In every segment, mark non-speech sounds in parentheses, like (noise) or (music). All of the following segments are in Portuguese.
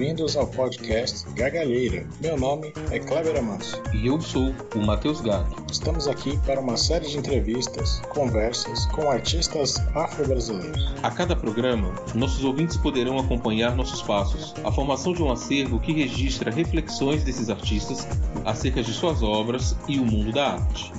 Bem-vindos ao podcast Gargalheira. Meu nome é Kleber Amanso. E eu sou o Matheus Gato. Estamos aqui para uma série de entrevistas, conversas com artistas afro-brasileiros. A cada programa, nossos ouvintes poderão acompanhar nossos passos, a formação de um acervo que registra reflexões desses artistas acerca de suas obras e o mundo da arte.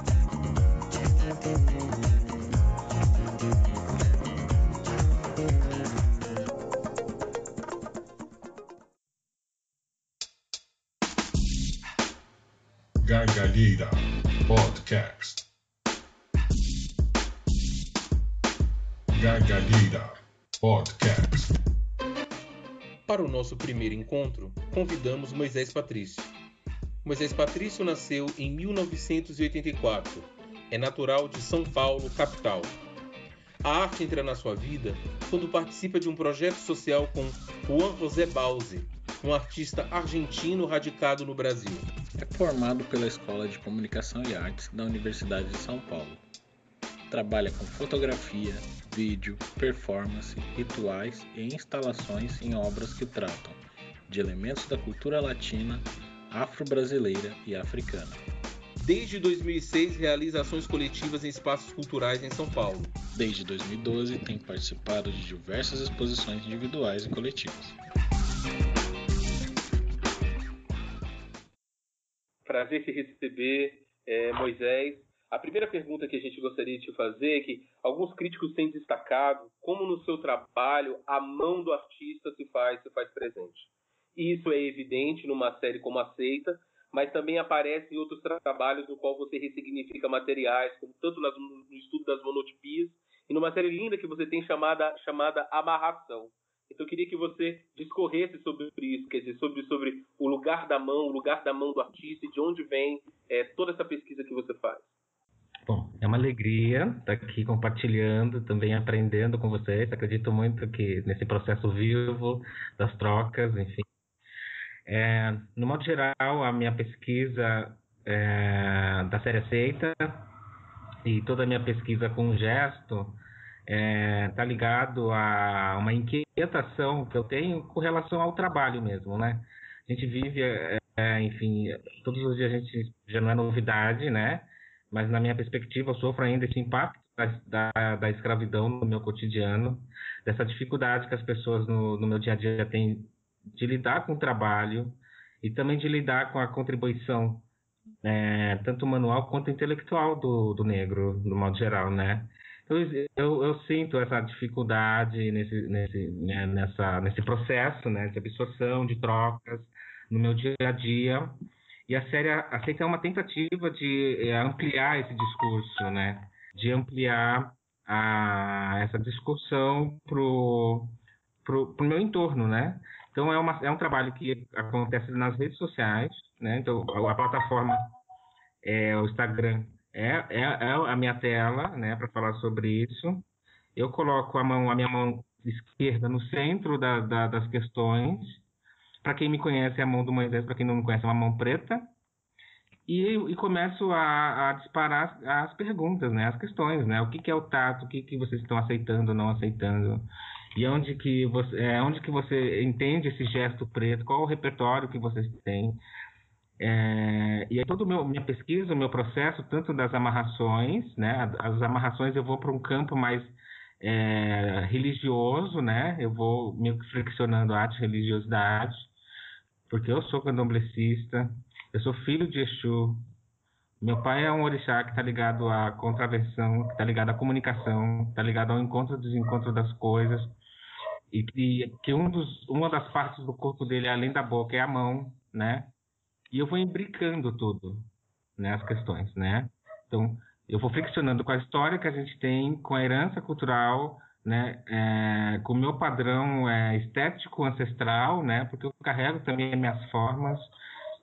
Nosso primeiro encontro, convidamos Moisés Patrício. Moisés Patrício nasceu em 1984. É natural de São Paulo, capital. A arte entra na sua vida quando participa de um projeto social com Juan José Bauzi, um artista argentino radicado no Brasil. É formado pela Escola de Comunicação e Artes da Universidade de São Paulo. Trabalha com fotografia, vídeo, performance, rituais e instalações em obras que tratam de elementos da cultura latina, afro-brasileira e africana. Desde 2006 realiza ações coletivas em espaços culturais em São Paulo. Desde 2012 tem participado de diversas exposições individuais e coletivas. Prazer te receber, é, Moisés. A primeira pergunta que a gente gostaria de te fazer é que alguns críticos têm destacado como no seu trabalho a mão do artista se faz, se faz presente. Isso é evidente numa série como Aceita, mas também aparece em outros trabalhos no qual você ressignifica materiais, como tanto nas, no estudo das monotipias e numa série linda que você tem chamada, chamada Amarração. Então eu queria que você discorresse sobre isso, quer dizer, sobre, sobre o lugar da mão, o lugar da mão do artista e de onde vem é, toda essa pesquisa que você faz. Bom, é uma alegria estar aqui compartilhando, também aprendendo com vocês. Acredito muito que nesse processo vivo das trocas, enfim. É, no modo geral, a minha pesquisa é, da série aceita e toda a minha pesquisa com gesto está é, tá ligado a uma inquietação que eu tenho com relação ao trabalho mesmo, né? A gente vive, é, é, enfim, todos os dias a gente já não é novidade, né? Mas na minha perspectiva eu sofro ainda esse impacto da, da, da escravidão no meu cotidiano, dessa dificuldade que as pessoas no, no meu dia a dia têm de lidar com o trabalho e também de lidar com a contribuição é, tanto manual quanto intelectual do, do negro, no modo geral, né? Eu, eu, eu, sinto essa dificuldade nesse, nesse, né, nessa, nesse processo né, de absorção, de trocas no meu dia a dia. E a série aceita uma tentativa de é, ampliar esse discurso, né? De ampliar a, essa discussão pro, pro, pro meu entorno, né? Então é, uma, é um trabalho que acontece nas redes sociais, né? Então a, a plataforma é o Instagram é, é, é a minha tela, né, para falar sobre isso. Eu coloco a mão, a minha mão esquerda no centro da, da, das questões. Para quem me conhece, é a mão do Moisés, para quem não me conhece, é uma mão preta. E, e começo a, a, disparar as, perguntas, né, as questões, né, o que, que é o tato, o que, que vocês estão aceitando ou não aceitando, e onde que você, é, onde que você entende esse gesto preto, qual o repertório que vocês têm, é, e aí toda a minha pesquisa, o meu processo, tanto das amarrações, né, as amarrações eu vou para um campo mais é, religioso, né, eu vou que flexionando arte e religiosidade, porque eu sou candomblecista, eu sou filho de Exu, meu pai é um orixá que está ligado à contravenção, que está ligado à comunicação, está ligado ao encontro e desencontro das coisas, e, e que um dos, uma das partes do corpo dele, além da boca, é a mão, né, e eu vou imbricando tudo, né, as questões, né? Então, eu vou flexionando com a história que a gente tem, com a herança cultural, né, é, com o meu padrão é, estético ancestral, né, porque eu carrego também as minhas formas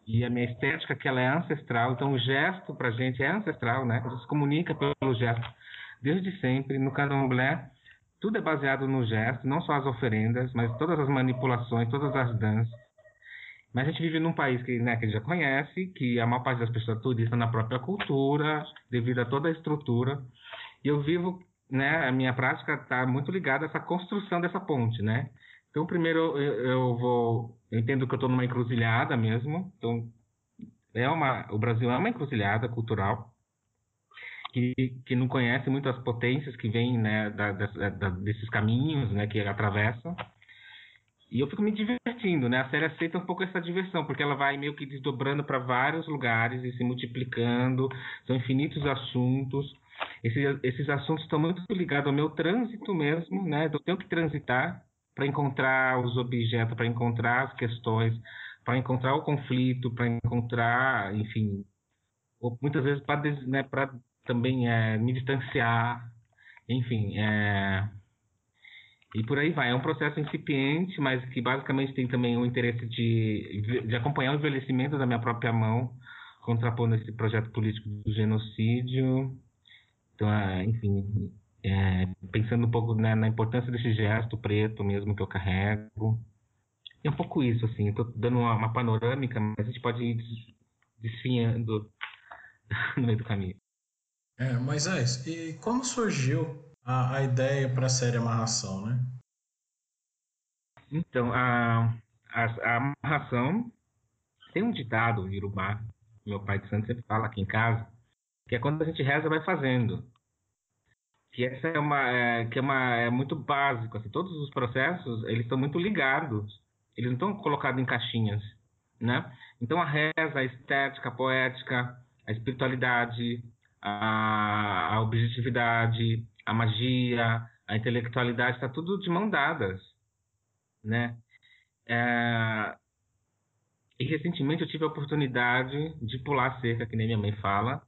e a minha estética que ela é ancestral, então o gesto para gente é ancestral, né, a gente se comunica pelo gesto desde sempre, no candomblé tudo é baseado no gesto, não só as oferendas, mas todas as manipulações, todas as danças, mas a gente vive num país que, né, que a gente já conhece, que a maior parte das pessoas turistas na própria cultura, devido a toda a estrutura. E eu vivo, né, a minha prática está muito ligada a essa construção dessa ponte, né? Então, primeiro eu, eu vou. Eu entendo que eu estou numa encruzilhada mesmo. Então, é uma, o Brasil é uma encruzilhada cultural que, que não conhece muito as potências que vêm né, da, da, desses caminhos né, que atravessam. E eu fico me divertindo, né? A série aceita um pouco essa diversão, porque ela vai meio que desdobrando para vários lugares e se multiplicando. São infinitos assuntos. Esses, esses assuntos estão muito ligados ao meu trânsito mesmo, né? Eu tenho que transitar para encontrar os objetos, para encontrar as questões, para encontrar o conflito, para encontrar, enfim, muitas vezes para né, também é, me distanciar, enfim, é, e por aí vai. É um processo incipiente, mas que basicamente tem também o interesse de, de acompanhar o envelhecimento da minha própria mão, contrapondo esse projeto político do genocídio. Então, é, enfim, é, pensando um pouco né, na importância desse gesto preto mesmo que eu carrego. É um pouco isso, assim. Estou dando uma, uma, panorâmica, mas a gente pode ir desfinhando (laughs) no meio do caminho. É, Moisés, e como surgiu a, a ideia para a série Amarração, né? Então, a, a, a amarração tem um ditado Irubá, meu pai de santo sempre fala aqui em casa, que é quando a gente reza, vai fazendo. Que essa é uma, é, que é uma, é muito básico, assim, todos os processos, eles estão muito ligados, eles não estão colocados em caixinhas, né? Então a reza, a estética, a poética, a espiritualidade, a, a objetividade, a magia, a intelectualidade, está tudo de mão dadas, né? É... E recentemente eu tive a oportunidade de pular cerca, que nem minha mãe fala,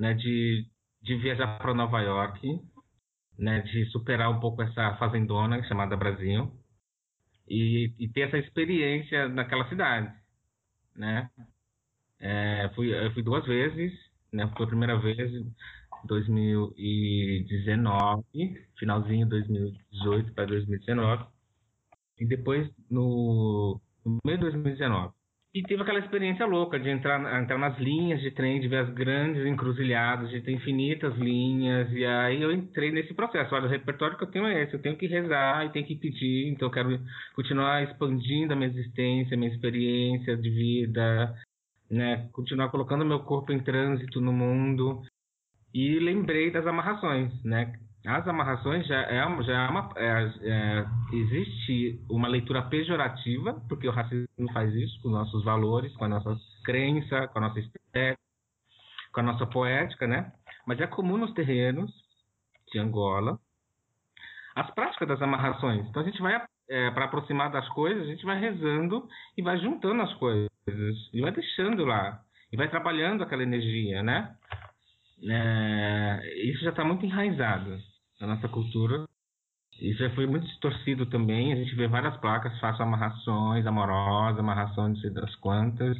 né? De, de viajar para Nova York, né? De superar um pouco essa fazendona chamada Brasil e, e ter essa experiência naquela cidade, né? É, fui, eu fui duas vezes, né? Foi a primeira vez 2019, finalzinho 2018 para 2019, e depois no, no meio de 2019. E tive aquela experiência louca de entrar, entrar nas linhas de trem, de ver as grandes encruzilhadas, de ter infinitas linhas, e aí eu entrei nesse processo. Olha, o repertório que eu tenho é esse, eu tenho que rezar e tenho que pedir, então eu quero continuar expandindo a minha existência, a minha experiência de vida, né? continuar colocando meu corpo em trânsito no mundo, e lembrei das amarrações, né? As amarrações já é, já é uma. É, é, existe uma leitura pejorativa, porque o racismo faz isso com nossos valores, com a nossa crença, com a nossa estética, com a nossa poética, né? Mas é comum nos terrenos de Angola as práticas das amarrações. Então a gente vai, é, para aproximar das coisas, a gente vai rezando e vai juntando as coisas, e vai deixando lá, e vai trabalhando aquela energia, né? é, isso já está muito enraizado na nossa cultura. Isso já foi muito distorcido também. A gente vê várias placas, faço amarrações amorosas, amarração de sei das quantas.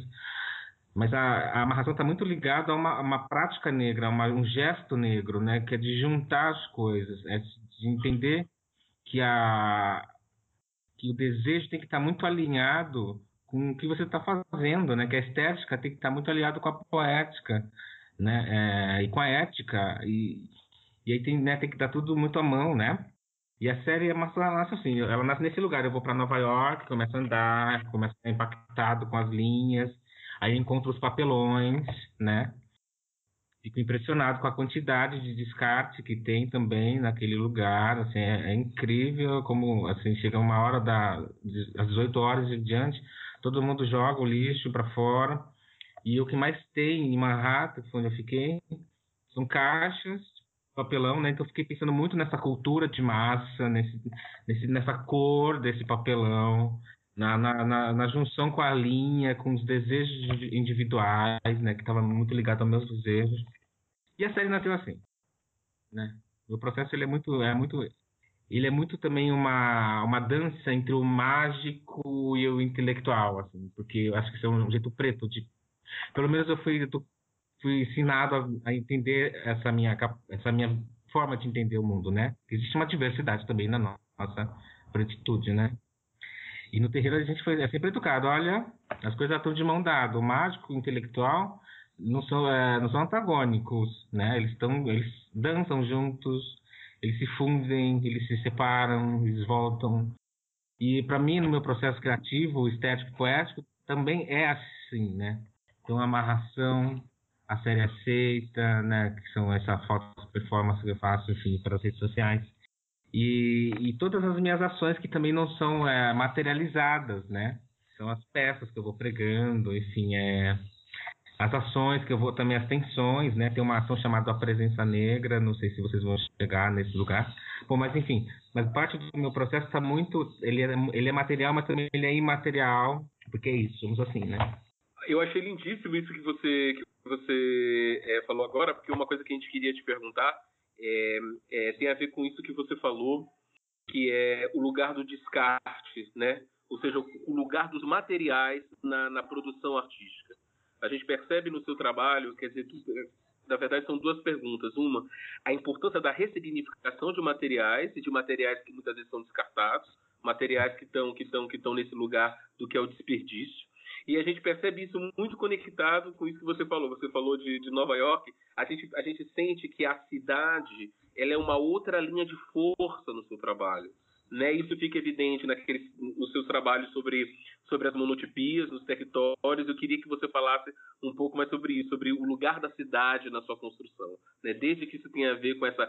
Mas a, a amarração está muito ligada a uma, uma prática negra, a uma, um gesto negro, né? Que é de juntar as coisas, é de entender que, a, que o desejo tem que estar tá muito alinhado com o que você está fazendo, né? Que a estética tem que estar tá muito alinhado com a poética né? É, e com a ética, e, e aí tem, né, tem que dar tudo muito à mão, né? E a série é uma nasce assim, ela nasce nesse lugar. Eu vou para Nova York, começo a andar, começo a ficar impactado com as linhas, aí encontro os papelões, né? Fico impressionado com a quantidade de descarte que tem também naquele lugar. Assim, é, é incrível como assim chega uma hora da às 18 horas e diante, todo mundo joga o lixo para fora e o que mais tem em Manhattan, onde eu fiquei, são caixas, papelão, né? Então fiquei pensando muito nessa cultura de massa, nesse, nesse, nessa cor desse papelão, na, na, na, na, junção com a linha, com os desejos individuais, né? Que estava muito ligado aos meus desejos. E a série nasceu assim, né? O processo ele é muito, é muito, ele é muito também uma, uma dança entre o mágico e o intelectual, assim, porque eu acho que isso é um jeito preto de pelo menos eu fui, eu fui ensinado a, a, entender essa minha, essa minha forma de entender o mundo, né? Existe uma diversidade também na nossa pretitude, né? E no terreiro a gente foi é sempre educado, olha, as coisas estão de mão dada, o mágico, o intelectual não são, é, não são antagônicos, né? Eles estão, eles dançam juntos, eles se fundem, eles se separam, eles voltam. E para mim, no meu processo criativo, estético, poético, também é assim, né? Então, amarração, a série aceita, né? Que são essa foto performance que eu faço, enfim, para as redes sociais. E, e todas as minhas ações que também não são é, materializadas, né? São as peças que eu vou pregando, enfim, é, as ações que eu vou também, as tensões, né? Tem uma ação chamada A Presença Negra, não sei se vocês vão chegar nesse lugar. Bom, mas enfim, mas parte do meu processo está muito, ele é, ele é material, mas também ele é imaterial, porque é isso, somos assim, né? Eu achei lindíssimo isso que você, que você é, falou agora, porque uma coisa que a gente queria te perguntar é, é, tem a ver com isso que você falou, que é o lugar do descarte, né? Ou seja, o lugar dos materiais na, na produção artística. A gente percebe no seu trabalho, quer dizer, na verdade são duas perguntas. Uma, a importância da ressignificação de materiais e de materiais que muitas vezes são descartados, materiais que estão que estão que estão nesse lugar do que é o desperdício. E a gente percebe isso muito conectado com isso que você falou. Você falou de, de Nova York. A gente, a gente sente que a cidade ela é uma outra linha de força no seu trabalho. Né? Isso fica evidente naqueles, nos seus trabalhos sobre, sobre as monotipias, nos territórios. Eu queria que você falasse um pouco mais sobre isso, sobre o lugar da cidade na sua construção. Né? Desde que isso tenha a ver com essa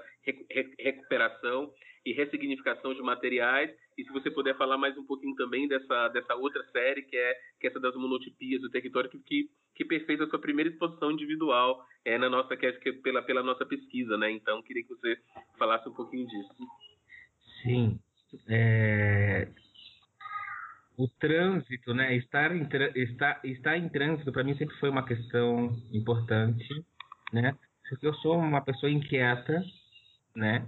recuperação e ressignificação de materiais. E se você puder falar mais um pouquinho também dessa, dessa outra série, que é, que é essa das monotipias do território, que, que, que a sua primeira exposição individual é, na nossa, que é, que é pela, pela nossa pesquisa. Né? Então, queria que você falasse um pouquinho disso. Sim. É... O trânsito, né? Estar em, estar, estar em trânsito, para mim, sempre foi uma questão importante, né? Porque eu sou uma pessoa inquieta, né?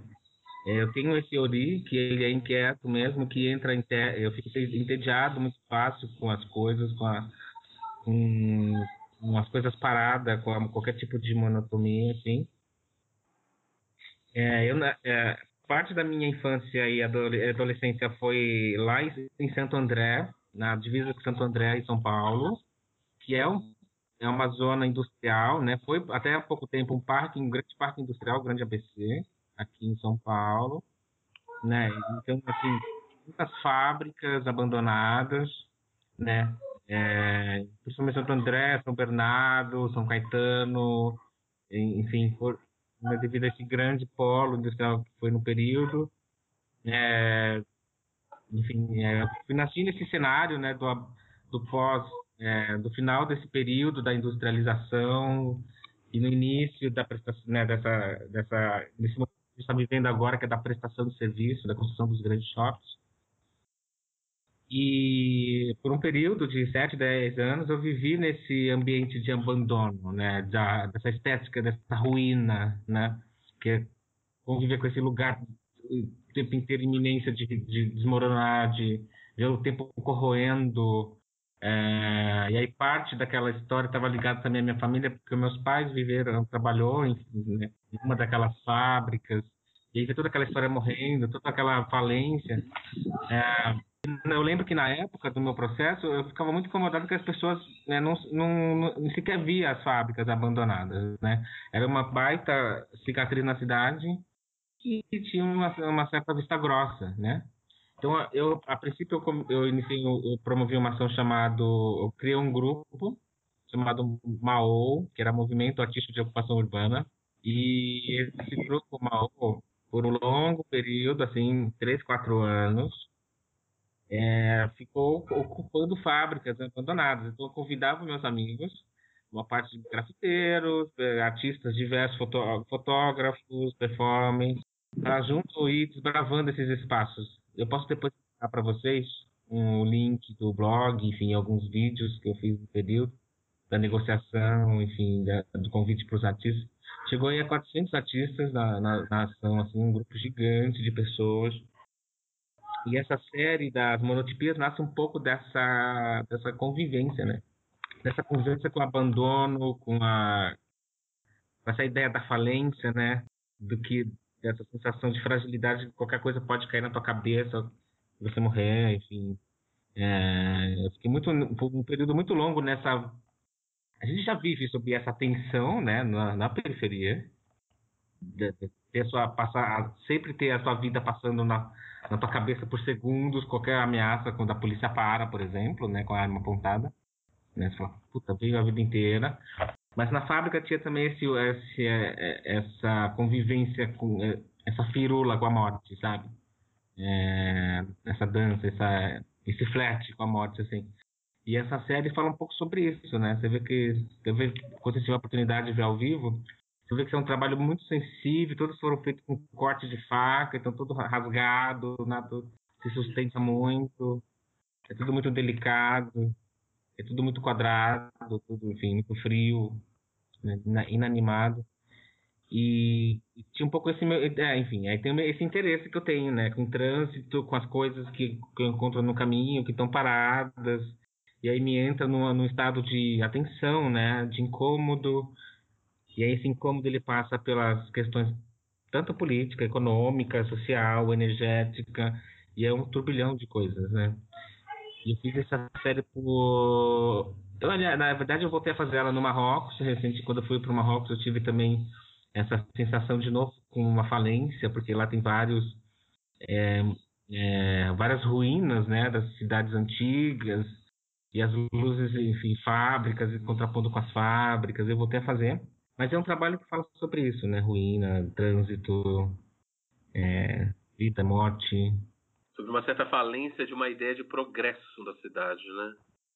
É, eu tenho esse Ori, que ele é inquieto mesmo, que entra em te... eu fico entediado muito fácil com as coisas, com, a... com, as coisas paradas, com qualquer tipo de monotonia, assim. É, eu, é, parte da minha infância e adolescência foi lá em Santo André, na divisa com Santo André e São Paulo, que é, um, é uma zona industrial, né? Foi até há pouco tempo um parque, um grande parque industrial, grande ABC, aqui em São Paulo, né? Então, assim, muitas fábricas abandonadas, né? É, principalmente Santo André, São Bernardo, São Caetano, enfim, por, né, devido a esse grande polo industrial que foi no período. É, enfim, é, nasci nesse cenário né, do, do pós, é, do final desse período da industrialização e no início da prestação, né, dessa, dessa, desse momento que está vivendo agora, que é da prestação de serviço, da construção dos grandes shoppings. E por um período de 7, 10 anos eu vivi nesse ambiente de abandono, né, da, dessa estética, dessa ruína, né, que é conviver com esse lugar o tempo inteiro iminência de, de desmoronar, de ver o tempo corroendo. É, e aí parte daquela história estava ligada também à minha família, porque meus pais viveram, trabalhou em, né, em uma daquelas fábricas, e aí toda aquela história morrendo, toda aquela falência. É, eu lembro que na época do meu processo eu ficava muito incomodado que as pessoas né, não, não, não, sequer via as fábricas abandonadas, né? Era uma baita cicatriz na cidade e tinha uma, uma certa vista grossa, né? Então eu a princípio eu, eu iniciei eu promovi uma ação chamada eu criei um grupo chamado MAO, que era Movimento Artístico de Ocupação Urbana, e esse grupo MAO por um longo período, assim, três, quatro anos, é, ficou ocupando fábricas abandonadas. Então, eu convidava meus amigos, uma parte de grafiteiros, é, artistas diversos, fotógrafos, performers, para junto ir desbravando esses espaços. Eu posso depois dar para vocês um link do blog, enfim, alguns vídeos que eu fiz no período da negociação, enfim, da, do convite para os artistas. Chegou aí a 400 artistas na, na, na ação, assim, um grupo gigante de pessoas e essa série das monotipias nasce um pouco dessa, dessa convivência, né? Dessa convivência com o abandono, com a essa ideia da falência, né? Do que dessa sensação de fragilidade, qualquer coisa pode cair na tua cabeça, você morrer, enfim. É, eu fiquei muito um período muito longo nessa a gente já vive sob essa tensão, né, na, na periferia, ter sua passar sempre ter a sua vida passando na na tua cabeça por segundos qualquer ameaça quando a polícia para, por exemplo, né, com a arma apontada. Né, você fala, puta, veio a vida inteira. Mas na fábrica tinha também esse, esse, é, é, essa convivência com é, essa firula com a morte, sabe? É, essa dança, essa, esse flerte com a morte, assim. E essa série fala um pouco sobre isso, né? Você vê que, você vê, quando você tiver a oportunidade de ver ao vivo, você vê que é um trabalho muito sensível, todos foram feitos com corte de faca, então tudo rasgado, nada se sustenta muito, é tudo muito delicado, é tudo muito quadrado, tudo, enfim, muito frio, né, inanimado. E, e, tinha um pouco esse meu, é, enfim, aí tem esse interesse que eu tenho, né, com o trânsito, com as coisas que, que eu encontro no caminho, que estão paradas, e aí me entra num, num estado de atenção, né, de incômodo, e aí esse incômodo ele passa pelas questões tanto política, econômica, social, energética, e é um turbilhão de coisas, né? E eu fiz essa série por... Eu, na verdade, eu voltei a fazer ela no Marrocos, recente, quando eu fui para o Marrocos, eu tive também essa sensação de novo com uma falência, porque lá tem vários... É, é, várias ruínas, né, das cidades antigas, e as luzes, enfim, fábricas, contrapondo com as fábricas, eu voltei a fazer. Mas é um trabalho que fala sobre isso, né? Ruína, trânsito, é, vida, morte. Sobre uma certa falência de uma ideia de progresso da cidade, né?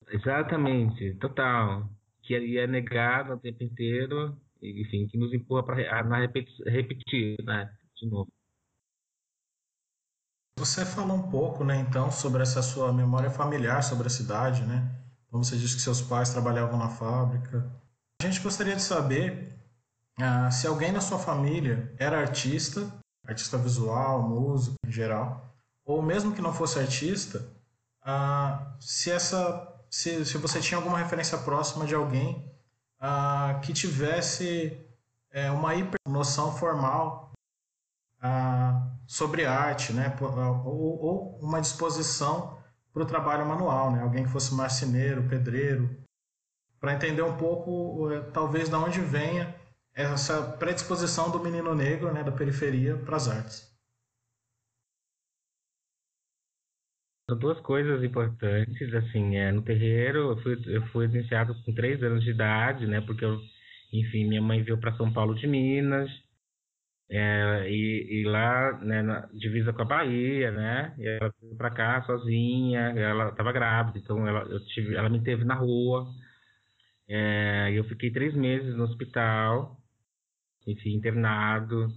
Exatamente, total. Que é negado o tempo inteiro, enfim, que nos empurra para repetir, né? De novo. Você falou um pouco, né, então, sobre essa sua memória familiar sobre a cidade, né? Como você disse que seus pais trabalhavam na fábrica. A gente gostaria de saber ah, se alguém na sua família era artista, artista visual, músico em geral, ou mesmo que não fosse artista, ah, se essa, se, se você tinha alguma referência próxima de alguém ah, que tivesse é, uma hiper noção formal sobre arte, né, ou, ou uma disposição para o trabalho manual, né, alguém que fosse marceneiro, pedreiro, para entender um pouco, eh, talvez, de onde venha essa predisposição do menino negro, né, da periferia, para as artes. Duas coisas importantes, assim, é, no terreiro eu fui, eu fui iniciado com três anos de idade, né, porque eu, enfim, minha mãe veio para São Paulo de Minas, é, e, e, lá, né, na divisa com a Bahia, né? E ela veio para cá sozinha, ela estava grávida, então ela, eu tive, ela me teve na rua. É, eu fiquei três meses no hospital, enfim, internado.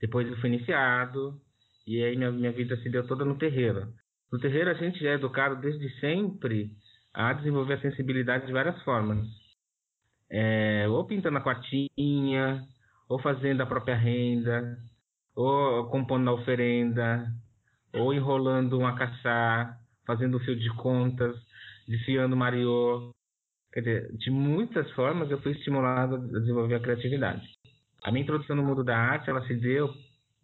Depois eu fui iniciado, e aí minha, minha vida se deu toda no terreiro. No terreiro a gente é educado desde sempre a desenvolver a sensibilidade de várias formas. É, ou pintando a quartinha, ou fazendo a própria renda, ou compondo a oferenda, ou enrolando um acaçá, fazendo o fio de contas, desfiando mariô. Quer dizer, de muitas formas eu fui estimulado a desenvolver a criatividade. A minha introdução no mundo da arte ela se deu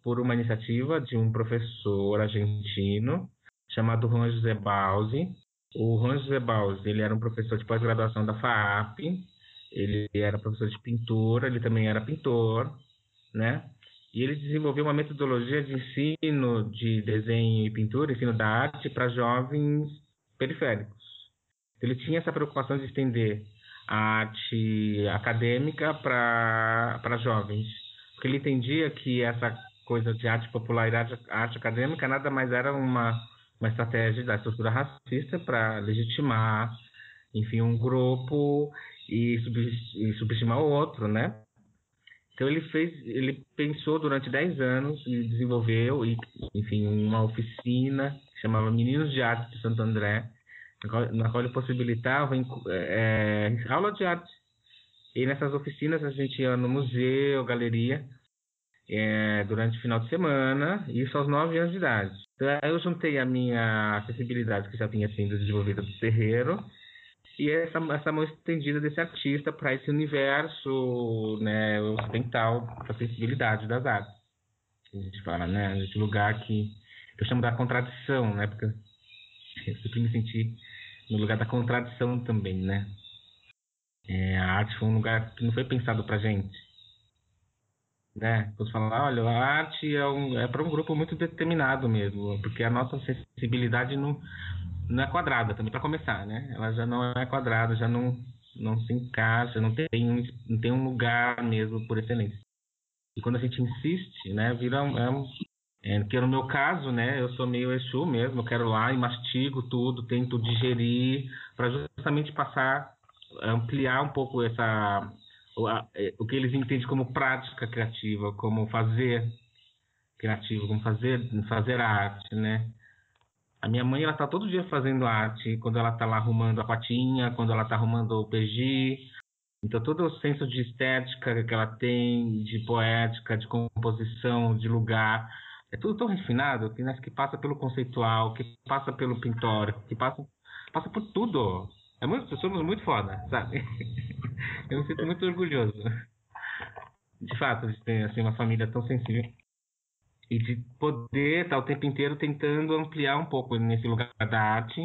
por uma iniciativa de um professor argentino chamado Juan José. O Juan José ele era um professor de pós-graduação da FAAP ele era professor de pintura, ele também era pintor, né? E ele desenvolveu uma metodologia de ensino de desenho e pintura, ensino da arte para jovens periféricos. Ele tinha essa preocupação de estender a arte acadêmica para jovens, porque ele entendia que essa coisa de arte popular e arte, arte acadêmica nada mais era uma, uma estratégia da estrutura racista para legitimar, enfim, um grupo e, e subestimar o outro, né? Então ele fez, ele pensou durante 10 anos e desenvolveu, enfim, uma oficina que chamava Meninos de Arte de Santo André, na qual, na qual ele possibilitava é, aula de arte. E nessas oficinas a gente ia no museu, galeria, é, durante o final de semana, isso aos 9 anos de idade. Então eu juntei a minha acessibilidade que já tinha sido desenvolvida do terreiro e essa, essa mão estendida desse artista para esse universo né, ocidental, para a sensibilidade das artes. A gente fala, né? Esse lugar que eu chamo da contradição, né? Porque eu sempre me senti no lugar da contradição também, né? É, a arte foi um lugar que não foi pensado para gente. Né? Quando fala, olha, a arte é, um, é para um grupo muito determinado mesmo, porque a nossa sensibilidade não, não é quadrada também, para começar, né? Ela já não é quadrada, já não, não se encaixa, não tem, não tem um lugar mesmo por excelência. E quando a gente insiste, né, vira um, é um é, que no meu caso, né, eu sou meio Exu mesmo, eu quero lá e mastigo tudo, tento digerir, para justamente passar, ampliar um pouco essa é, o que eles entendem como prática criativa, como fazer criativo, como fazer fazer arte, né? A minha mãe ela tá todo dia fazendo arte, quando ela tá lá arrumando a patinha, quando ela tá arrumando o PG. Então todo o senso de estética que ela tem, de poética, de composição, de lugar, é tudo tão refinado que, né, que passa pelo conceitual, que passa pelo pintórico, que passa, passa por tudo. É muito, somos muito foda, sabe? (laughs) Eu me sinto muito orgulhoso. De fato, de ter assim, uma família tão sensível. E de poder estar o tempo inteiro tentando ampliar um pouco nesse lugar da arte,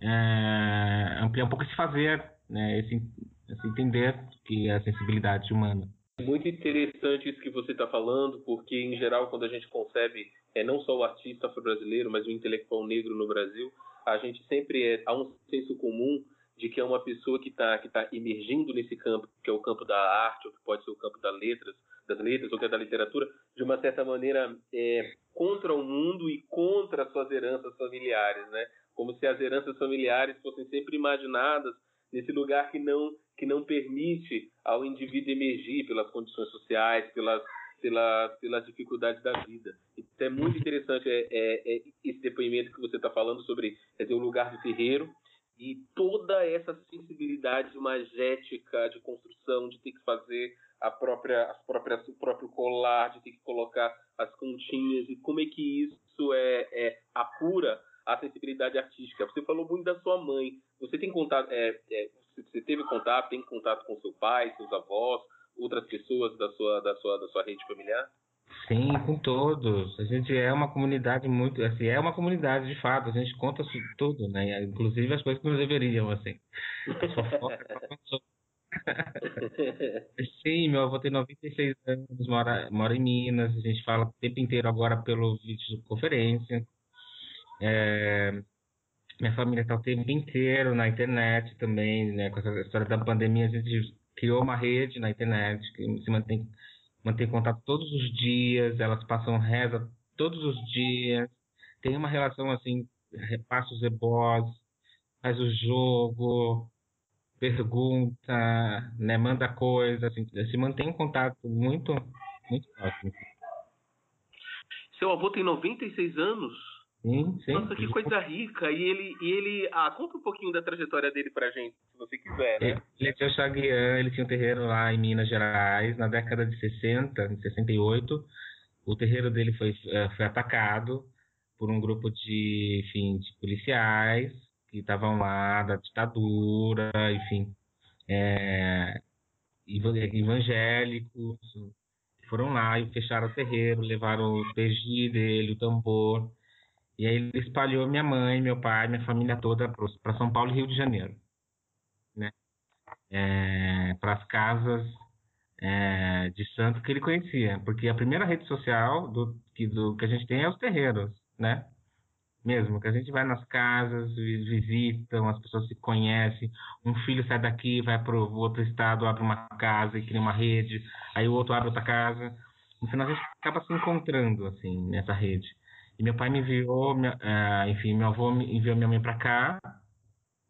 é, ampliar um pouco esse fazer, né, esse, esse entender que é a sensibilidade humana. Muito interessante isso que você está falando, porque em geral quando a gente concebe é não só o artista afro-brasileiro, mas o intelectual negro no Brasil, a gente sempre é, há um senso comum de que é uma pessoa que está que tá emergindo nesse campo, que é o campo da arte, ou que pode ser o campo das letras, das letras ou que é da literatura, de uma certa maneira é, contra o mundo e contra suas heranças familiares, né? Como se as heranças familiares fossem sempre imaginadas nesse lugar que não que não permite ao indivíduo emergir pelas condições sociais, pelas pelas, pelas dificuldades da vida. Então é muito interessante é, é, é esse depoimento que você está falando sobre dizer, o lugar do terreiro e toda essa sensibilidade magética de construção, de ter que fazer a própria, as próprias, o próprio colar, de ter que colocar as continhas e como é que isso é, é apura a sensibilidade artística. Você falou muito da sua mãe. Você tem contato, é, é, você teve contato, tem contato com seu pai, seus avós, outras pessoas da sua, da sua, da sua rede familiar? Sim, com todos. A gente é uma comunidade muito, assim, é uma comunidade de fato. A gente conta tudo, né? Inclusive as coisas que não deveriam, assim. (laughs) Sim, meu avô tem 96 anos, mora, mora em Minas. A gente fala o tempo inteiro agora pelo vídeo conferência. É, minha família está o tempo inteiro na internet também, né? Com essa história da pandemia, a gente criou uma rede na internet que se mantém, mantém contato todos os dias, elas passam reza todos os dias, tem uma relação assim, repassa os ebós, faz o jogo, pergunta, né? Manda coisa, assim, se mantém um contato muito, muito próximo. Seu avô tem 96 anos? Sim, sim. Nossa, que coisa rica. E ele, e ele. Ah, conta um pouquinho da trajetória dele pra gente, se você quiser, né? Ele, é Xaguian, ele tinha um terreiro lá em Minas Gerais, na década de 60, de 68. O terreiro dele foi, eh, foi atacado por um grupo de, enfim, de policiais que estavam lá da ditadura, enfim, é, evangélicos, foram lá e fecharam o terreiro, levaram o PG dele, o tambor, e aí ele espalhou minha mãe, meu pai, minha família toda para São Paulo e Rio de Janeiro? É, para as casas é, de santo que ele conhecia, porque a primeira rede social do que, do que a gente tem é os terreiros, né? Mesmo que a gente vai nas casas, visitam, as pessoas se conhecem, um filho sai daqui, vai para o outro estado, abre uma casa e cria uma rede, aí o outro abre outra casa, no final a gente acaba se encontrando assim nessa rede. E meu pai me enviou, uh, enfim, meu avô me enviou minha mãe para cá,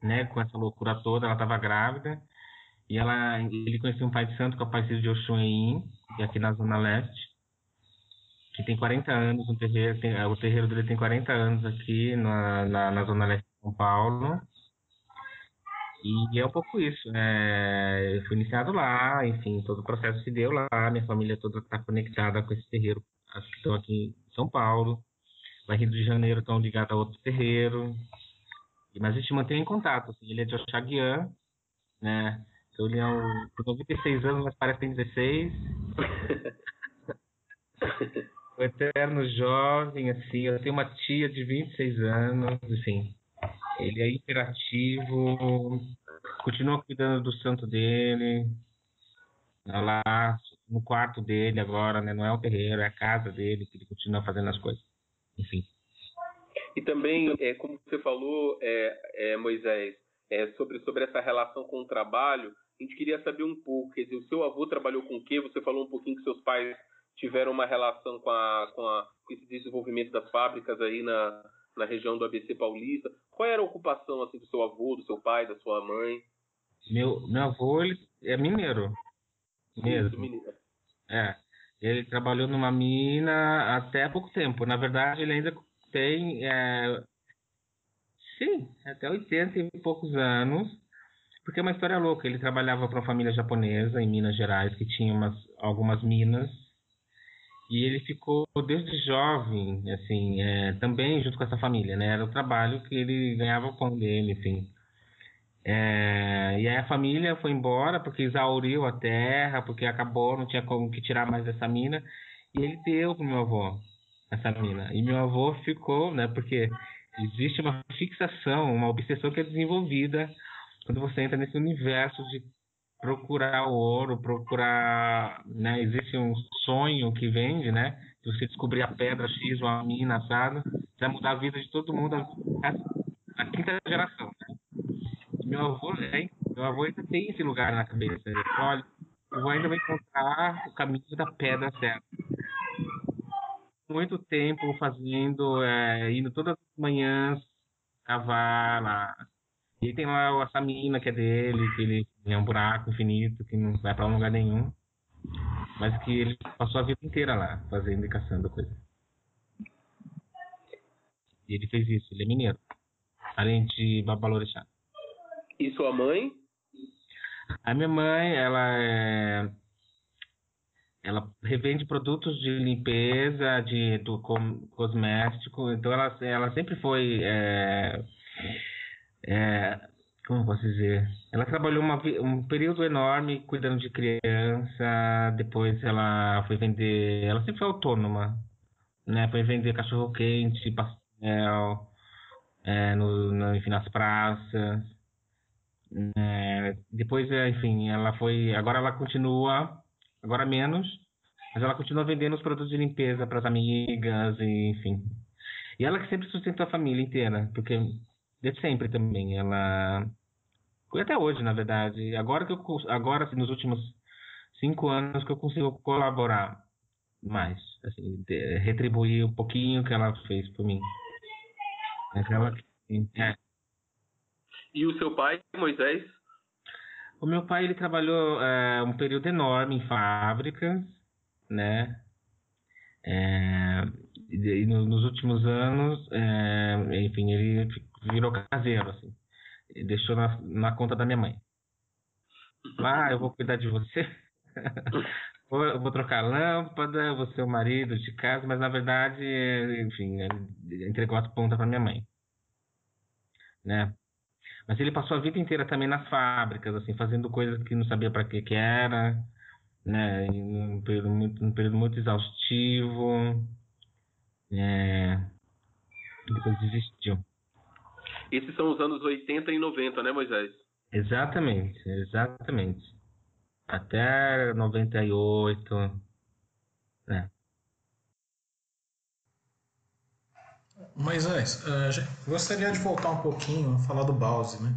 né, com essa loucura toda, ela estava grávida, e ela, ele conhecia um pai de santo, que é o pai de Oxuim, é aqui na Zona Leste, que tem 40 anos, um terreiro, tem, o terreiro dele tem 40 anos aqui na, na, na Zona Leste de São Paulo, e é um pouco isso, é, eu fui iniciado lá, enfim, todo o processo se deu lá, minha família toda está conectada com esse terreiro, as que estão aqui em São Paulo, lá Rio de Janeiro estão ligados a outro terreiro. Mas a gente mantém em contato. Assim, ele é de Oxaguian, né? Então ele é um, por 96 anos, mas parece que tem 16. o (laughs) eterno jovem, assim. Eu tenho uma tia de 26 anos, assim. Ele é hiperativo, continua cuidando do santo dele. Lá, no quarto dele agora, né? Não é o terreiro, é a casa dele, que ele continua fazendo as coisas. Enfim. E também, é, como você falou, é, é, Moisés, é, sobre, sobre essa relação com o trabalho, a gente queria saber um pouco, quer dizer, o seu avô trabalhou com o quê? Você falou um pouquinho que seus pais tiveram uma relação com, a, com, a, com esse desenvolvimento das fábricas aí na, na região do ABC Paulista. Qual era a ocupação assim do seu avô, do seu pai, da sua mãe? Meu, meu avô ele é mineiro. Mesmo. Isso, mineiro. É. Ele trabalhou numa mina até pouco tempo. Na verdade, ele ainda tem. É... Sim, até 80 e poucos anos. Porque é uma história louca. Ele trabalhava para uma família japonesa em Minas Gerais, que tinha umas, algumas minas. E ele ficou desde jovem, assim, é, também junto com essa família, né? Era o trabalho que ele ganhava o pão dele, enfim. É, e aí a família foi embora porque exauriu a terra, porque acabou, não tinha como que tirar mais essa mina. E ele deu pro meu avô essa mina. E meu avô ficou, né? Porque existe uma fixação, uma obsessão que é desenvolvida quando você entra nesse universo de procurar o ouro, procurar, né, existe um sonho que vende, né, se você descobrir a pedra X ou a mina assada, vai mudar a vida de todo mundo a, quinta geração. Né? Meu avô, é, meu avô ainda tem esse lugar na cabeça. Ele olha, eu vou ainda vai encontrar o caminho da pedra certa. Muito tempo fazendo, é, indo todas as manhãs cavar lá, e tem lá essa mina que é dele, que ele é um buraco infinito, que não vai para lugar nenhum. Mas que ele passou a vida inteira lá, fazendo e caçando coisa. E ele fez isso, ele é mineiro. Além de babalorixá. E sua mãe? A minha mãe, ela é ela revende produtos de limpeza, de do cosmético, então ela, ela sempre foi é, é, como posso dizer? Ela trabalhou uma, um período enorme cuidando de criança, depois ela foi vender, ela sempre foi autônoma, né? Foi vender cachorro quente, pastel, é, no, no, enfim, nas praças. É, depois, enfim, ela foi, agora ela continua, agora menos, mas ela continua vendendo os produtos de limpeza para as amigas, e, enfim. E ela que sempre sustentou a família inteira, porque Desde sempre também. Ela. Até hoje, na verdade. Agora que eu. Agora, assim, nos últimos cinco anos que eu consigo colaborar mais. Assim, retribuir um pouquinho que ela fez por mim. Aquela. É. E o seu pai, Moisés? O meu pai ele trabalhou é, um período enorme em fábricas, né? É, e, no, nos últimos anos, é, enfim, ele virou caseiro, assim. Deixou na, na conta da minha mãe. Ah, eu vou cuidar de você. (laughs) eu vou trocar lâmpada, vou ser o marido de casa, mas na verdade, enfim, entregou as pontas para minha mãe. Né? Mas ele passou a vida inteira também nas fábricas, assim, fazendo coisas que não sabia para que que era, né? Em um período muito, um período muito exaustivo. É... Depois desistiu. Esses são os anos 80 e 90, né, Moisés? Exatamente, exatamente. Até 98. Né? Moisés, uh, gostaria de voltar um pouquinho a falar do Bause, né?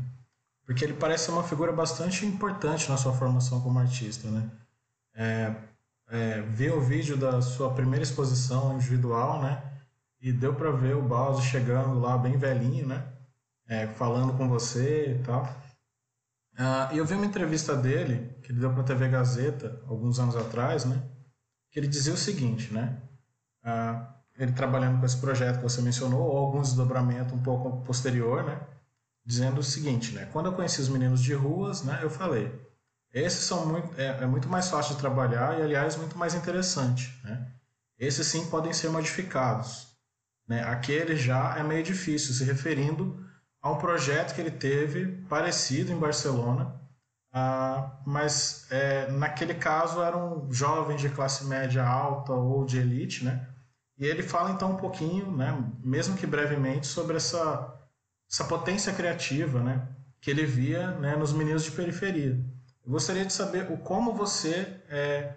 Porque ele parece ser uma figura bastante importante na sua formação como artista, né? É, é, ver o vídeo da sua primeira exposição individual, né? E deu para ver o Bause chegando lá bem velhinho, né? É, falando com você e tal. E eu vi uma entrevista dele, que ele deu para a TV Gazeta, alguns anos atrás, né? Que ele dizia o seguinte, né? Ah, ele trabalhando com esse projeto que você mencionou, ou algum desdobramento um pouco posterior, né? Dizendo o seguinte, né? Quando eu conheci os meninos de ruas, né? Eu falei, esses são muito, é, é muito mais fácil de trabalhar e, aliás, muito mais interessante, né? Esses sim podem ser modificados, né? Aquele já é meio difícil, se referindo a um projeto que ele teve parecido em Barcelona, ah, mas é, naquele caso eram jovens de classe média alta ou de elite, né? E ele fala então um pouquinho, né, mesmo que brevemente, sobre essa, essa potência criativa, né, que ele via né, nos meninos de periferia. Eu gostaria de saber o como você é,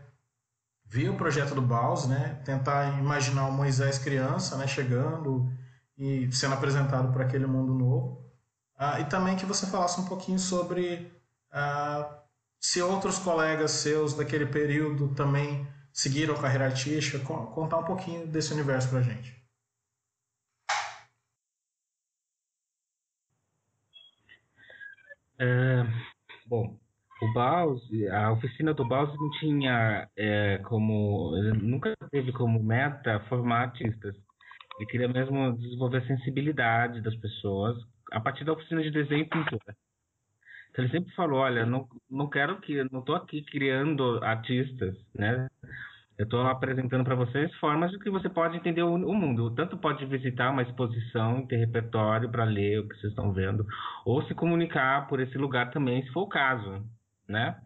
ver o projeto do Baus, né? Tentar imaginar o Moisés criança, né? Chegando e sendo apresentado para aquele mundo novo. Ah, e também que você falasse um pouquinho sobre ah, se outros colegas seus daquele período também seguiram a carreira artística, contar um pouquinho desse universo para a gente. É, bom, o Baus, a oficina do Baus não tinha é, como, nunca teve como meta formar artistas. Ele queria mesmo desenvolver a sensibilidade das pessoas a partir da oficina de desenho e pintura. Então ele sempre falou, olha, não, não quero que, não estou aqui criando artistas, né? Eu estou apresentando para vocês formas de que você pode entender o, o, mundo. Tanto pode visitar uma exposição, ter repertório para ler o que vocês estão vendo, ou se comunicar por esse lugar também, se for o caso, né?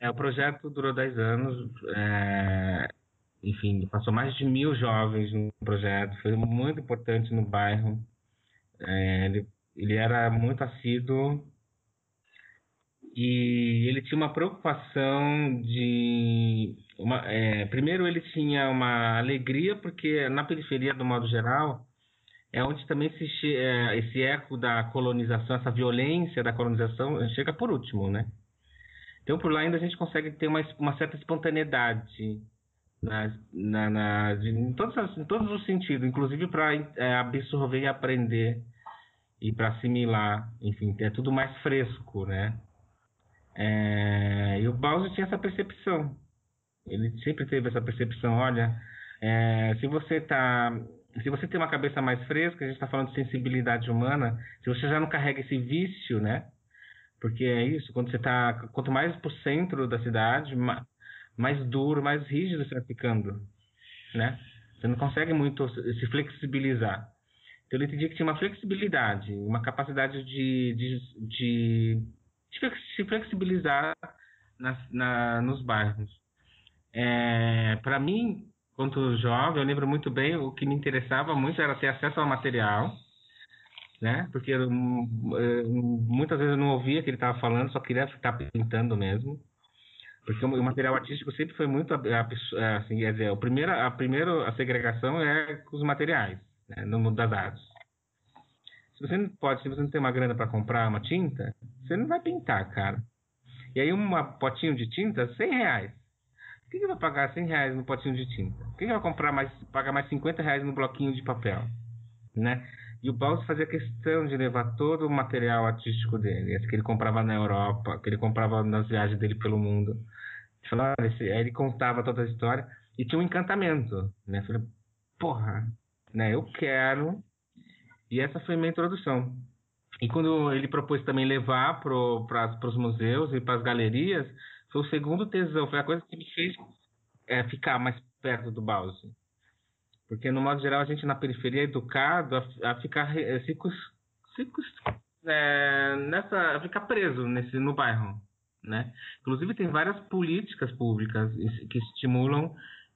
É, o projeto durou 10 anos, é, enfim, passou mais de mil jovens no projeto, foi muito importante no bairro. É, ele, ele era muito assíduo e ele tinha uma preocupação de uma, é, primeiro ele tinha uma alegria porque na periferia do modo geral é onde também se é, esse eco da colonização essa violência da colonização chega por último né então por lá ainda a gente consegue ter uma, uma certa espontaneidade na, na, em, todos, em todos os sentidos inclusive para é, absorver e aprender e para assimilar enfim é tudo mais fresco né é, e o Bowser tinha essa percepção. Ele sempre teve essa percepção. Olha, é, se você tá, se você tem uma cabeça mais fresca, a gente está falando de sensibilidade humana. Se você já não carrega esse vício, né? Porque é isso. Quando você tá, quanto mais para o centro da cidade, mais, duro, mais rígido você vai ficando, né? Você não consegue muito se flexibilizar. Então ele entendia que tinha uma flexibilidade, uma capacidade de, de, de se flexibilizar na, na, nos bairros. É, Para mim, quanto jovem, eu lembro muito bem, o que me interessava muito era ter acesso ao material, né? Porque eu, muitas vezes eu não ouvia o que ele estava falando, só queria ficar pintando mesmo. Porque o material artístico sempre foi muito assim, quer dizer, a primeira, a primeira a segregação é com os materiais, né, no mundo das artes. Se você não pode, se você não tem uma grana para comprar uma tinta, você não vai pintar, cara. E aí um potinho de tinta, 100 reais. Por que, vai pagar 100 reais no potinho de tinta? Por que, que vai comprar mais, pagar mais 50 reais no bloquinho de papel? Né? E o Baus fazia questão de levar todo o material artístico dele, que ele comprava na Europa, que ele comprava nas viagens dele pelo mundo. Falava, esse, aí ele contava toda a história e tinha um encantamento, né? Falei, porra, né? Eu quero e essa foi minha introdução. E quando ele propôs também levar para os museus e para as galerias, foi o segundo tesão, foi a coisa que me fez é, ficar mais perto do Bausi. Porque, no modo geral, a gente na periferia é educado a, a ficar é, ciclos, ciclos, é, nessa, a ficar preso nesse, no bairro. Né? Inclusive, tem várias políticas públicas que estimulam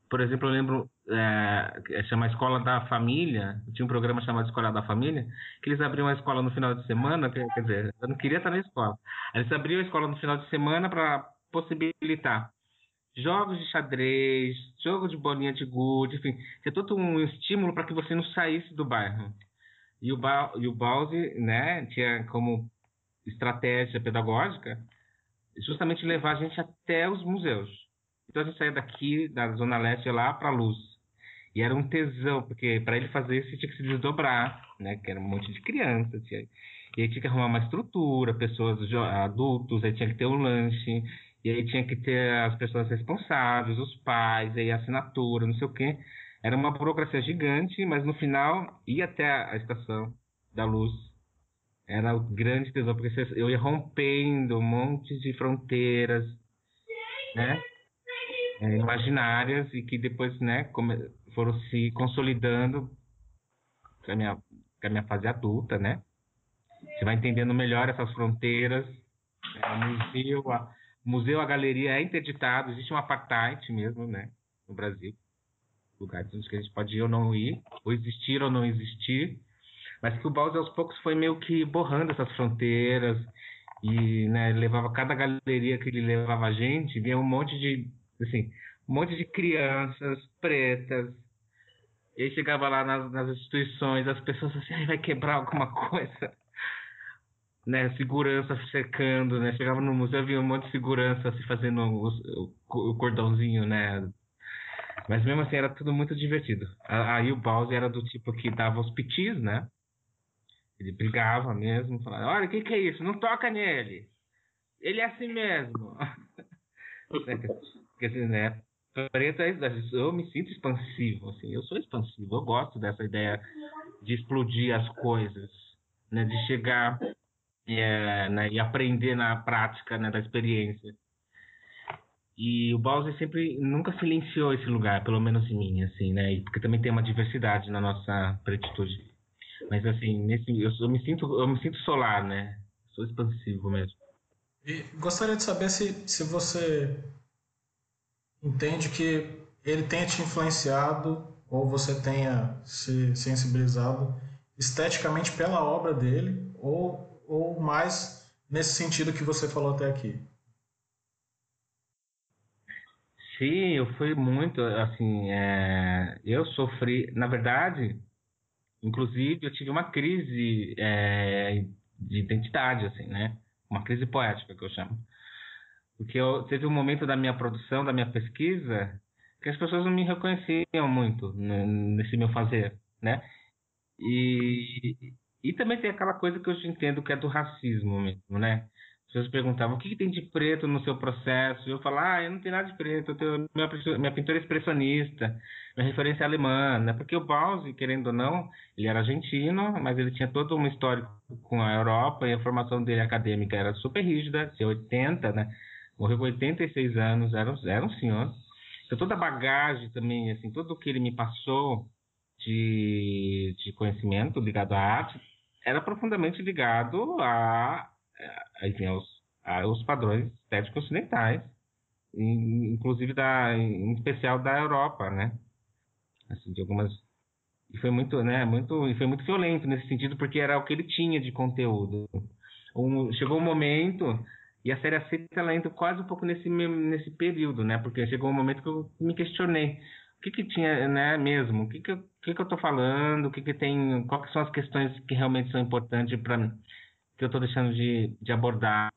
por exemplo, eu lembro, é, chama Escola da Família, tinha um programa chamado Escola da Família, que eles abriam a escola no final de semana, quer dizer, eu não queria estar na escola. Eles abriam a escola no final de semana para possibilitar jogos de xadrez, jogo de bolinha de gude, enfim, ter todo um estímulo para que você não saísse do bairro. E o, ba e o né, tinha como estratégia pedagógica justamente levar a gente até os museus então a gente saía daqui, da Zona Leste, lá para a Luz. E era um tesão, porque para ele fazer isso tinha que se desdobrar, né? Que era um monte de criança. Tinha... E aí tinha que arrumar uma estrutura, pessoas adultos, aí tinha que ter um lanche, e aí tinha que ter as pessoas responsáveis, os pais, aí assinatura, não sei o quê. Era uma burocracia gigante, mas no final ia até a estação da luz. Era o grande tesouro, porque eu ia rompendo um monte de fronteiras, né? é, imaginárias e que depois né, foram se consolidando com a, minha, com a minha fase adulta, né? Você vai entendendo melhor essas fronteiras. É, o museu, a, o museu, a galeria é interditado, existe um apartheid mesmo, né? No Brasil. Lugares onde a gente pode ir ou não ir, ou existir ou não existir. Mas que o Baus aos poucos foi meio que borrando essas fronteiras e né, levava cada galeria que ele levava a gente, vinha um monte de assim, um monte de crianças pretas. E aí chegava lá nas, nas instituições, as pessoas assim, Ai, vai quebrar alguma (laughs) coisa. Né, segurança cercando, né? Chegava no museu, havia um monte de segurança se assim, fazendo o, o, cordãozinho, né? Mas mesmo assim era tudo muito divertido. Aí o Bowser era do tipo que dava os pitis, né? Ele brigava mesmo, falava, olha, o que, que é isso? Não toca nele. Ele é assim mesmo. (laughs) Quer dizer, né? Preto é, eu me sinto expansivo, assim, eu sou expansivo, eu gosto dessa ideia de explodir as coisas, né? De chegar é, né, e aprender na prática, né, da experiência. E o Bowser sempre nunca silenciou esse lugar, pelo menos em mim, assim, né? Porque também tem uma diversidade na nossa pretitude. Mas assim, nesse, eu, eu, me sinto, eu me sinto solar, né? Sou expansivo mesmo. E gostaria de saber se, se você entende que ele tenha te influenciado ou você tenha se sensibilizado esteticamente pela obra dele ou, ou mais nesse sentido que você falou até aqui. Sim, eu fui muito, assim, é, eu sofri, na verdade, Inclusive, eu tive uma crise é, de identidade, assim, né? Uma crise poética, que eu chamo. Porque eu, teve um momento da minha produção, da minha pesquisa, que as pessoas não me reconheciam muito nesse meu fazer, né? E, e também tem aquela coisa que eu entendo que é do racismo mesmo, né? As pessoas perguntavam o que, que, tem de preto no seu processo. Eu falava, ah, eu não tenho nada de preto, eu tenho, minha, minha pintura é expressionista, minha referência é alemã, né? Porque o Bauzi, querendo ou não, ele era argentino, mas ele tinha todo um histórico com a Europa e a formação dele acadêmica era super rígida, tinha 80, né? Morreu com 86 anos, era, era um senhor. Então toda a bagagem também, assim, tudo o que ele me passou de, de conhecimento ligado à arte era profundamente ligado a enfim, aos, aos padrões estéticos ocidentais, inclusive da, em especial da Europa, né? Assim, de algumas e foi muito, né, muito, e foi muito violento nesse sentido porque era o que ele tinha de conteúdo. Um, chegou um momento e a série aceita ela entra quase um pouco nesse nesse período, né? Porque chegou um momento que eu me questionei o que que tinha, né, mesmo? O que que, o que, que eu tô falando? O que que tem? Quais são as questões que realmente são importantes para que eu estou deixando de, de abordar,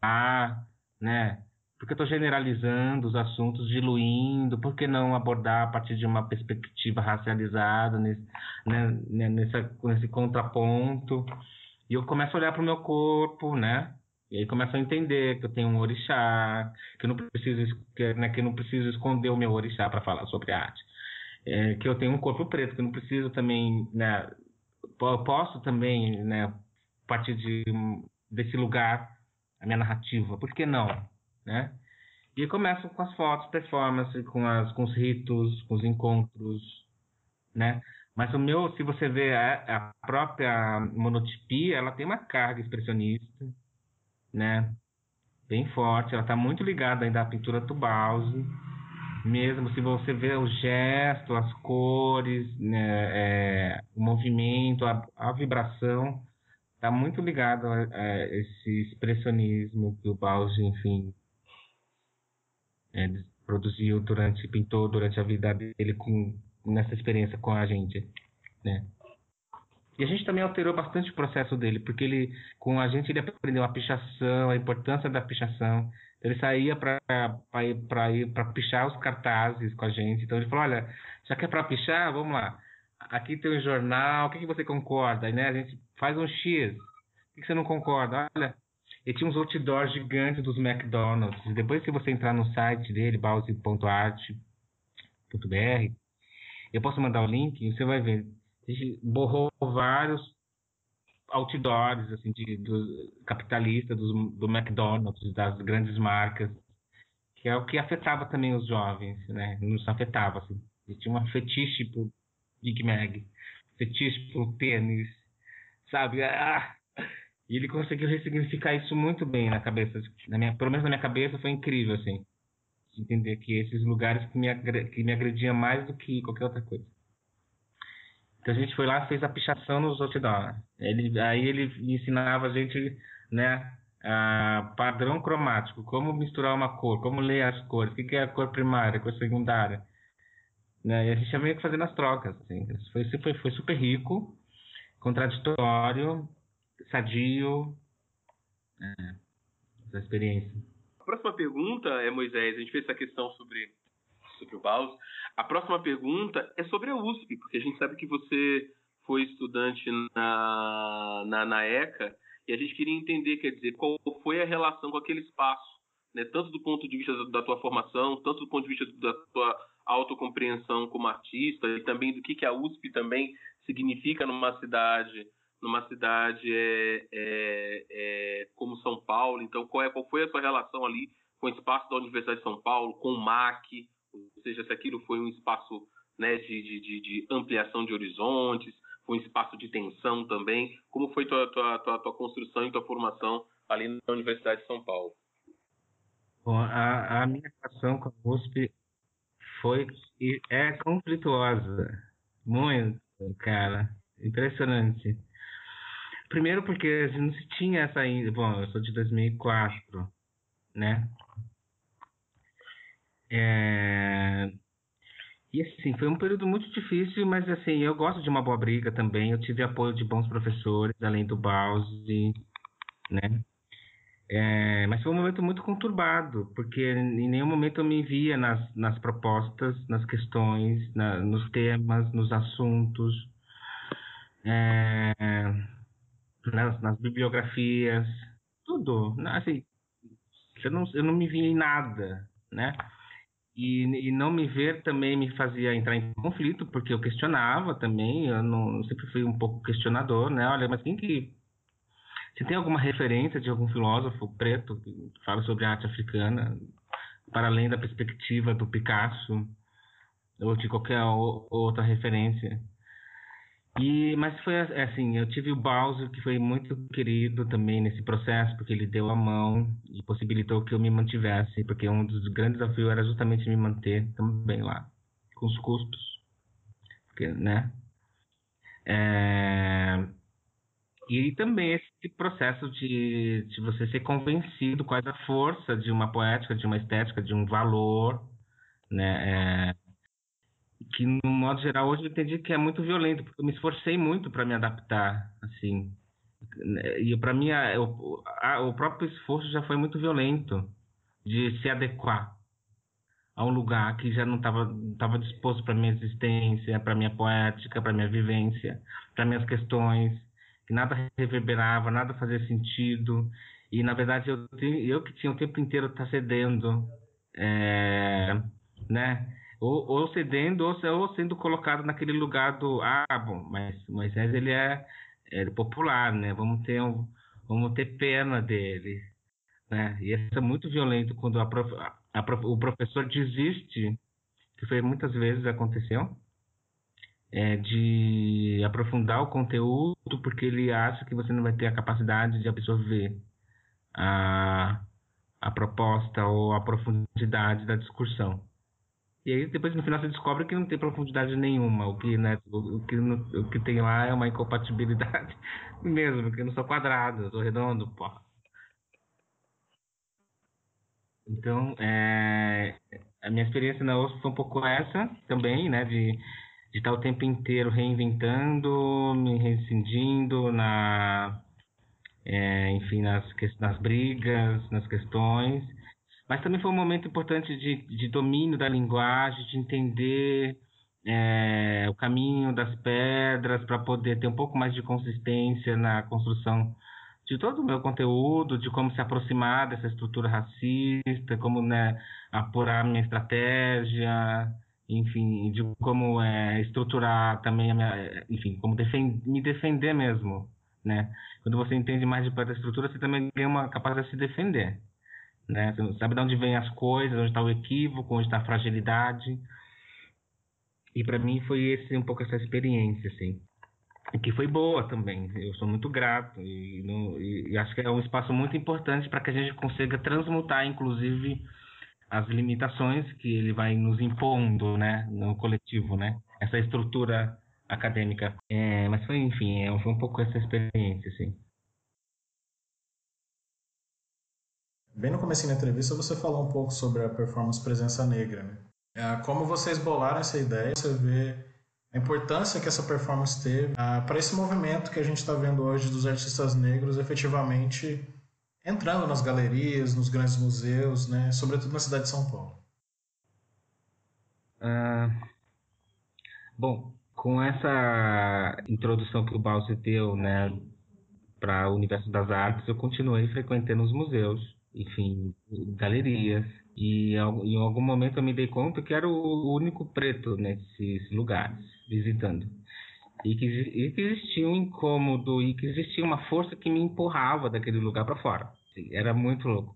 né? Porque eu estou generalizando os assuntos, diluindo, por que não abordar a partir de uma perspectiva racializada, nesse, né, né nessa, nesse contraponto? E eu começo a olhar para o meu corpo, né? E aí começo a entender que eu tenho um orixá, que eu não preciso, que, né, que eu não preciso esconder o meu orixá para falar sobre arte. É, que eu tenho um corpo preto, que eu não preciso também, né, posso também, né, partir de, desse lugar a minha narrativa. Por que não? Né? E começo com as fotos, performance, com, as, com os ritos, com os encontros, né? Mas o meu, se você vê a, a própria monotipia, ela tem uma carga expressionista, né? Bem forte, ela está muito ligada ainda à pintura do Bauzi, mesmo se você vê o gesto, as cores, né, é, o movimento, a, a vibração, está muito ligado a, a, esse expressionismo que o Bausch, enfim, é, produziu durante, pintou durante a vida dele com, nessa experiência com a gente, né? E a gente também alterou bastante o processo dele, porque ele, com a gente, ele aprendeu a pichação, a importância da pichação. Ele saía para ir para pichar os cartazes com a gente. Então ele falou: olha, já que é para pichar, vamos lá aqui tem um jornal, o que, que você concorda? Né? A gente faz um X. O que, que você não concorda? Olha, ele tinha uns outdoors gigantes dos McDonald's. Depois que você entrar no site dele, bause.art.br, eu posso mandar o link você vai ver. A gente borrou vários outdoors assim, de, do, capitalistas do, do McDonald's, das grandes marcas, que é o que afetava também os jovens, né? Nos afetava, assim. Eles tinham uma fetiche por Big Mag, fetiche por tênis, sabe? Ah, e ele conseguiu ressignificar isso muito bem na cabeça, na minha, pelo menos na minha cabeça foi incrível, assim. Entender que esses lugares que me, que me agrediam mais do que qualquer outra coisa. Então a gente foi lá fez a pichação nos outdoors. Ele, aí ele ensinava a gente, né, ah, padrão cromático, como misturar uma cor, como ler as cores, o que é a cor primária, a cor secundária. Né? E a gente ia meio que fazendo as trocas. Assim. Foi, foi, foi super rico, contraditório, sadio. É, essa experiência. A próxima pergunta é, Moisés, a gente fez essa questão sobre, sobre o Baus. A próxima pergunta é sobre a USP, porque a gente sabe que você foi estudante na, na, na ECA e a gente queria entender, quer dizer, qual foi a relação com aquele espaço, né? tanto do ponto de vista da, tua formação, tanto do ponto de vista da tua autocompreensão como artista e também do que, que a USP também significa numa cidade numa cidade é, é, é, como São Paulo. Então, qual, é, qual foi a sua relação ali com o espaço da Universidade de São Paulo, com o MAC, ou seja, se aquilo foi um espaço né, de, de, de, ampliação de horizontes, um espaço de tensão também. Como foi tua, tua, tua, tua construção e tua formação ali na Universidade de São Paulo? Bom, a, a minha relação com a USP foi e é conflituosa. Muito, cara. Impressionante. Primeiro porque a gente não se tinha essa ainda. Bom, eu sou de 2004, né? É... E assim, foi um período muito difícil, mas assim, eu gosto de uma boa briga também. Eu tive apoio de bons professores, além do Bause, né? É, mas foi um momento muito conturbado, porque em nenhum momento eu me via nas, nas propostas, nas questões, na, nos temas, nos assuntos. É, nas, nas bibliografias, tudo. Assim, eu não, eu não me via em nada, né? E, e não me ver também me fazia entrar em conflito, porque eu questionava também, eu não eu sempre fui um pouco questionador, né? Olha, mas quem que... Se tem alguma referência de algum filósofo preto que fala sobre arte africana, para além da perspectiva do Picasso, ou de qualquer outra referência, e, mas foi assim, eu tive o Bowser, que foi muito querido também nesse processo, porque ele deu a mão e possibilitou que eu me mantivesse, porque um dos grandes desafios era justamente me manter também lá, com os custos, porque, né? É... E também esse processo de, de você ser convencido quais a força de uma poética, de uma estética, de um valor, né? É que no modo geral hoje eu entendi que é muito violento, porque eu me esforcei muito para me adaptar, assim. E para mim a, o, próprio esforço já foi muito violento de se adequar a um lugar que já não estava tava disposto para minha existência, para minha poética, para minha vivência, para minhas questões, que nada reverberava, nada fazia sentido. E na verdade eu, eu que tinha o tempo inteiro tá cedendo, é, né? Ou, ou cedendo ou, ou, sendo colocado naquele lugar do ah bom mas Moisés ele é, é popular né vamos ter um, vamos ter pena dele né e isso é muito violento quando a prof, a o professor desiste que foi muitas vezes aconteceu é, de aprofundar o conteúdo porque ele acha que você não vai ter a capacidade de absorver a, a proposta ou a profundidade da discussão. E aí depois no final você descobre que não tem profundidade nenhuma. O que, né, o, que, o que tem lá é uma incompatibilidade (laughs) mesmo, porque eu não sou quadrado, eu sou redondo, pô. Então, é, a minha experiência na USP foi um pouco essa também, né, de, de estar o tempo inteiro reinventando, me rescindindo na, é, enfim, nas, nas brigas, nas questões mas também foi um momento importante de, de domínio da linguagem, de entender é, o caminho das pedras para poder ter um pouco mais de consistência na construção de todo o meu conteúdo, de como se aproximar dessa estrutura racista, como né, apurar minha estratégia, enfim, de como é, estruturar também a minha, enfim, como defend, me defender mesmo, né? Quando você entende mais de perto a estrutura, você também ganha uma capacidade de se defender né? Você não sabe de onde vem as coisas, onde está o equívoco, onde está a fragilidade. E para mim foi esse um pouco essa experiência, assim, que foi boa também. Eu sou muito grato e, e, e acho que é um espaço muito importante para que a gente consiga transmutar, inclusive, as limitações que ele vai nos impondo, né, no coletivo, né? Essa estrutura acadêmica. É, mas foi, enfim, é, foi um pouco essa experiência, assim. Bem no começo da entrevista você falou um pouco sobre a performance presença negra, né? É, como vocês bolaram essa ideia, você vê a importância que essa performance teve ah, para esse movimento que a gente está vendo hoje dos artistas negros efetivamente entrando nas galerias, nos grandes museus, né, sobretudo na cidade de São Paulo. Ah, bom, com essa introdução que o Bowser deu, né, para o universo das artes, eu continuei frequentando os museus, enfim, galerias, e em algum momento eu me dei conta que era o único preto nesses lugares, visitando. E que, e que existia um incômodo e que existia uma força que me empurrava daquele lugar para fora. Era muito louco.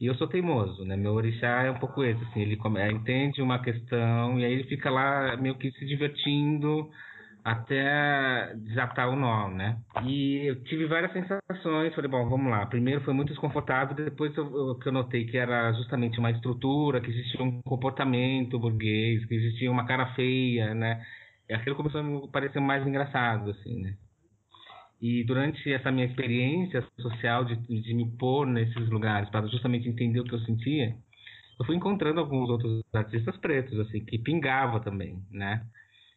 E eu sou teimoso, né? Meu orixá é um pouco esse, assim, ele entende uma questão e aí ele fica lá meio que se divertindo até desatar o nó, né? E eu tive várias sensações, falei, bom, vamos lá. Primeiro foi muito desconfortável, depois eu, eu, que eu notei que era justamente uma estrutura, que existia um comportamento burguês, que existia uma cara feia, né? E aquilo começou a me parecer mais engraçado, assim, né? E durante essa minha experiência social de, de me pôr nesses lugares para justamente entender o que eu sentia, eu fui encontrando alguns outros artistas pretos, assim, que pingava também, né?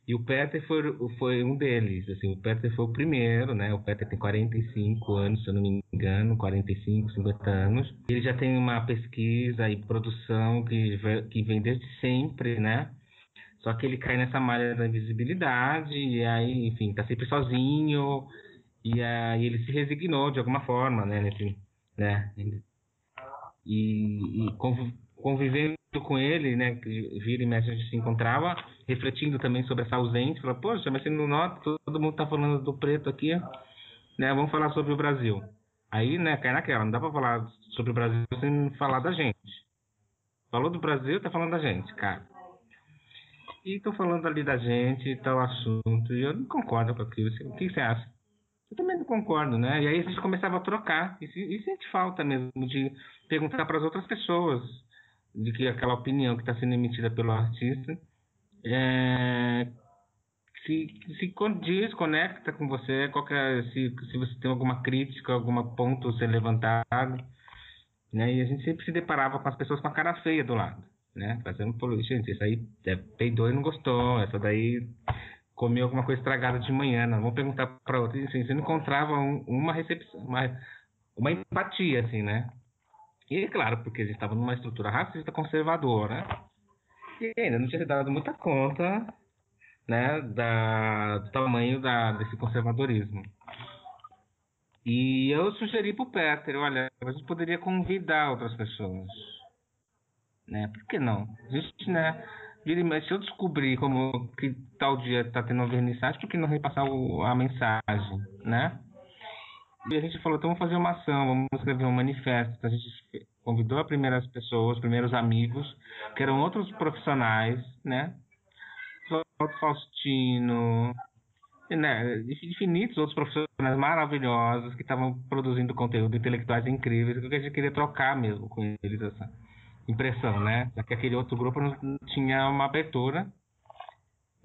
E o Peter foi, foi um deles, assim, o Peter foi o primeiro, né? O Peter tem 45 anos, se eu não me engano, 45, 50 anos. Ele já tem uma pesquisa e produção que, que vem desde sempre, né? Só que ele cai nessa malha da invisibilidade e aí, enfim, tá sempre sozinho, e aí ele se resignou de alguma forma, né? Nesse, né? E, e convivendo com ele, né? Vira e mexe a gente se encontrava, refletindo também sobre essa ausência. Falou, poxa, mas você não nota, todo mundo tá falando do preto aqui, né? Vamos falar sobre o Brasil. Aí, né, cai naquela, não dá pra falar sobre o Brasil sem falar da gente. Falou do Brasil, tá falando da gente, cara. E tô falando ali da gente, tal assunto, e eu não concordo com aquilo. O que você acha? Eu também não concordo, né? E aí a gente começava a trocar. E, e sente falta mesmo de perguntar para as outras pessoas de que aquela opinião que está sendo emitida pelo artista é, se, se condiz, conecta com você, qualquer, se, se você tem alguma crítica, algum ponto ser levantado. Né? E a gente sempre se deparava com as pessoas com a cara feia do lado. Né? Fazendo, gente, isso aí é, peidou e não gostou, essa daí comeu alguma coisa estragada de manhã, não. Vamos perguntar para outra. Assim, você não encontrava um, uma recepção, uma, uma empatia, assim, né? E claro, porque a gente estava numa estrutura racista conservadora e ainda não tinha dado muita conta, né, da, do tamanho da, desse conservadorismo. E eu sugeri para o Peter, olha, a gente poderia convidar outras pessoas, né? Por que não? A gente, né? se eu descobrir como que tal dia está tendo uma vernissagem, por que não repassar o, a mensagem, né? E a gente falou, então vamos fazer uma ação, vamos escrever um manifesto. Então a gente convidou as primeiras pessoas, os primeiros amigos, que eram outros profissionais, né? Faustino, né? infinitos outros profissionais maravilhosos que estavam produzindo conteúdo intelectuais incríveis, que a gente queria trocar mesmo com eles essa impressão, né? Já que aquele outro grupo não tinha uma abertura,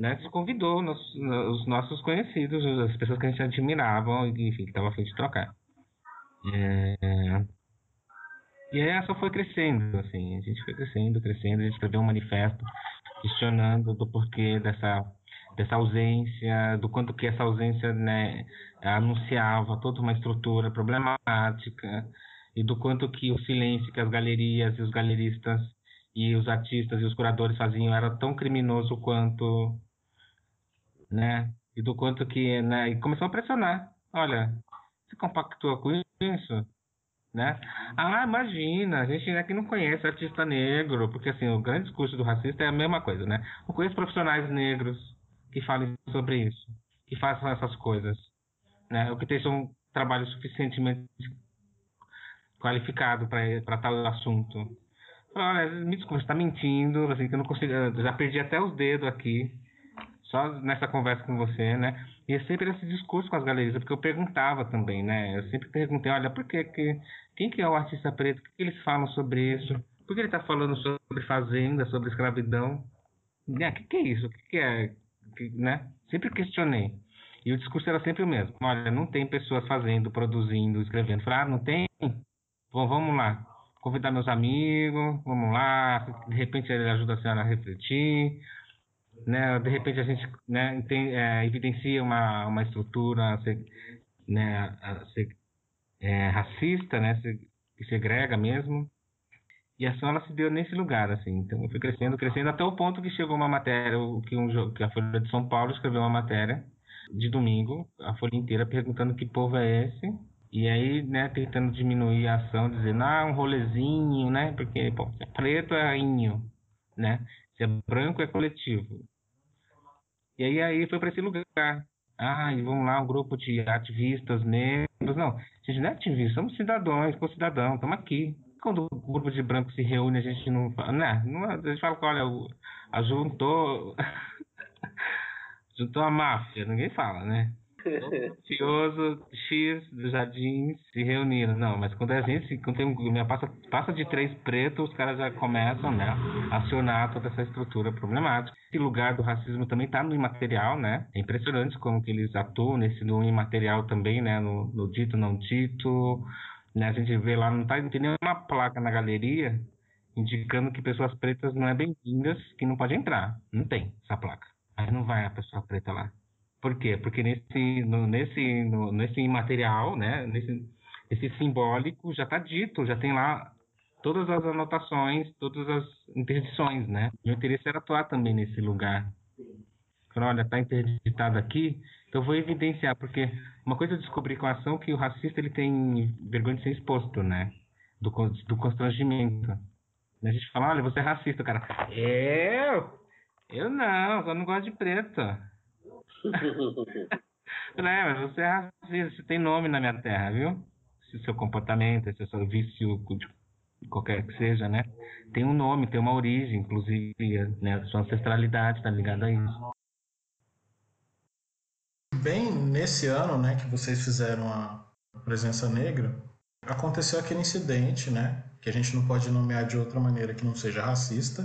né? Se convidou nos, os nossos conhecidos, as pessoas que a gente admirava, enfim, que estavam a fim de trocar. É... E aí essa foi crescendo, assim, a gente foi crescendo, crescendo, a gente escreveu um manifesto questionando do porquê dessa dessa ausência, do quanto que essa ausência né, anunciava toda uma estrutura problemática, e do quanto que o silêncio que as galerias e os galeristas e os artistas e os curadores faziam era tão criminoso quanto, né? E do quanto que, né? E começou a pressionar. Olha, você compactua com isso? Né? Ah, imagina, a gente aqui não conhece artista negro, porque assim, o grande discurso do racista é a mesma coisa, né? Não conheço profissionais negros que falem sobre isso, que façam essas coisas, né? O que tem são trabalhos suficientemente qualificado para tal assunto. Olha, me desculpa, você está mentindo, assim, que eu não consigo. Já perdi até os dedos aqui, só nessa conversa com você, né? E é sempre esse discurso com as galerias, porque eu perguntava também, né? Eu sempre perguntei, olha, por que, que quem que é o artista preto? O que, que eles falam sobre isso? Por que ele está falando sobre fazenda, sobre escravidão? O né? que, que é isso? O que, que é? Que, né? Sempre questionei. E o discurso era sempre o mesmo. Olha, não tem pessoas fazendo, produzindo, escrevendo. Falei, ah, não tem? Bom, vamos lá. convidar meus amigos, vamos lá, de repente ele ajuda a senhora a refletir, né? De repente a gente né, tem, é, evidencia uma, uma estrutura né, é, racista, né? que segrega mesmo. E a ação ela se deu nesse lugar, assim. Então fui crescendo, crescendo até o ponto que chegou uma matéria, que, um, que a Folha de São Paulo escreveu uma matéria de domingo, a Folha inteira, perguntando que povo é esse. E aí, né, tentando diminuir a ação, dizendo, ah, um rolezinho, né? Porque, pô, se é preto é inho, né? Se é branco é coletivo. E aí, aí foi para esse lugar. Ah, e vamos lá, um grupo de ativistas negros. Não, a gente não é ativista, somos cidadãos, co-cidadão, estamos aqui. Quando o grupo de brancos se reúne, a gente não fala, né? Não, a gente fala que, olha, juntou, (laughs) juntou a máfia, ninguém fala, né? Mafioso (laughs) X dos jardins se reuniram. Não, mas quando a gente, quando tem um, passa, passa de três pretos, os caras já começam né, a acionar toda essa estrutura problemática. Esse lugar do racismo também está no imaterial, né? É impressionante como que eles atuam nesse no imaterial também, né? No, no dito, não dito. Né? A gente vê lá, não, tá, não tem nenhuma placa na galeria indicando que pessoas pretas não é bem-vindas, que não pode entrar. Não tem essa placa. Aí não vai a pessoa preta lá. Por quê? Porque nesse, no, nesse, no, nesse imaterial, né, nesse, esse simbólico já está dito, já tem lá todas as anotações, todas as interdições, né? Meu interesse era atuar também nesse lugar. Falei, olha, está interditado aqui, então vou evidenciar, porque uma coisa eu descobri com a ação que o racista ele tem vergonha de ser exposto, né? Do, do constrangimento. A gente fala, olha, você é racista, cara. Eu? Eu não, eu não gosto de preto. É, mas você é racista, você tem nome na minha terra, viu? Se seu comportamento, se o seu vício, qualquer que seja, né? Tem um nome, tem uma origem, inclusive, né? A sua ancestralidade está ligada a isso. Bem nesse ano, né, que vocês fizeram a presença negra, aconteceu aquele incidente, né? Que a gente não pode nomear de outra maneira que não seja racista,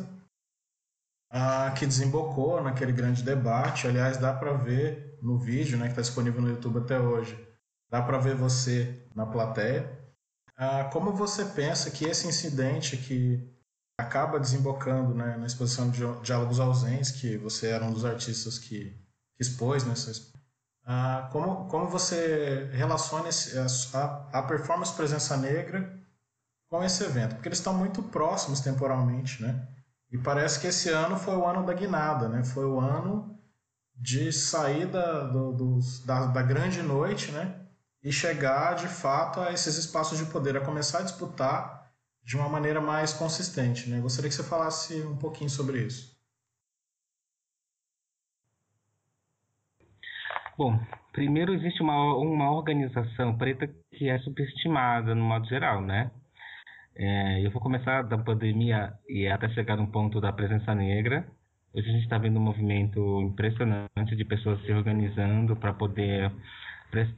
ah, que desembocou naquele grande debate. Aliás, dá para ver no vídeo, né, que está disponível no YouTube até hoje, dá para ver você na plateia. Ah, como você pensa que esse incidente que acaba desembocando né, na exposição de Diálogos Ausentes, que você era um dos artistas que, que expôs nessa ah, como, como você relaciona esse, a, a performance Presença Negra com esse evento? Porque eles estão muito próximos temporalmente, né? E parece que esse ano foi o ano da guinada, né? Foi o ano de saída do, da, da grande noite, né? E chegar de fato a esses espaços de poder, a começar a disputar de uma maneira mais consistente, né? Gostaria que você falasse um pouquinho sobre isso. Bom, primeiro existe uma, uma organização preta que é subestimada no modo geral, né? É, eu vou começar da pandemia e até chegar no ponto da presença negra. Hoje a gente está vendo um movimento impressionante de pessoas se organizando para poder,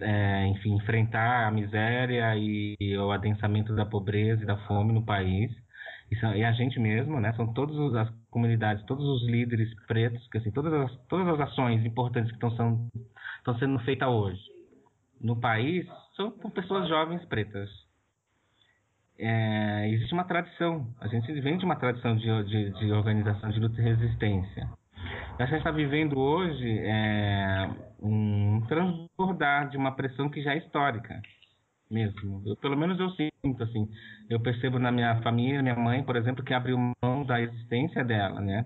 é, enfim, enfrentar a miséria e, e, o adensamento da pobreza e da fome no país. E, são, e a gente mesmo, né? São todas as comunidades, todos os líderes pretos, que assim, todas as, todas as ações importantes que estão sendo, estão sendo feitas hoje no país são por pessoas jovens pretas é, existe uma tradição. A gente vem de uma tradição de, de, de organização de luta e resistência. A gente está vivendo hoje é, um transbordar de uma pressão que já é histórica mesmo. Eu, pelo menos eu sinto assim. Eu percebo na minha família, minha mãe, por exemplo, que abriu mão da existência dela, né?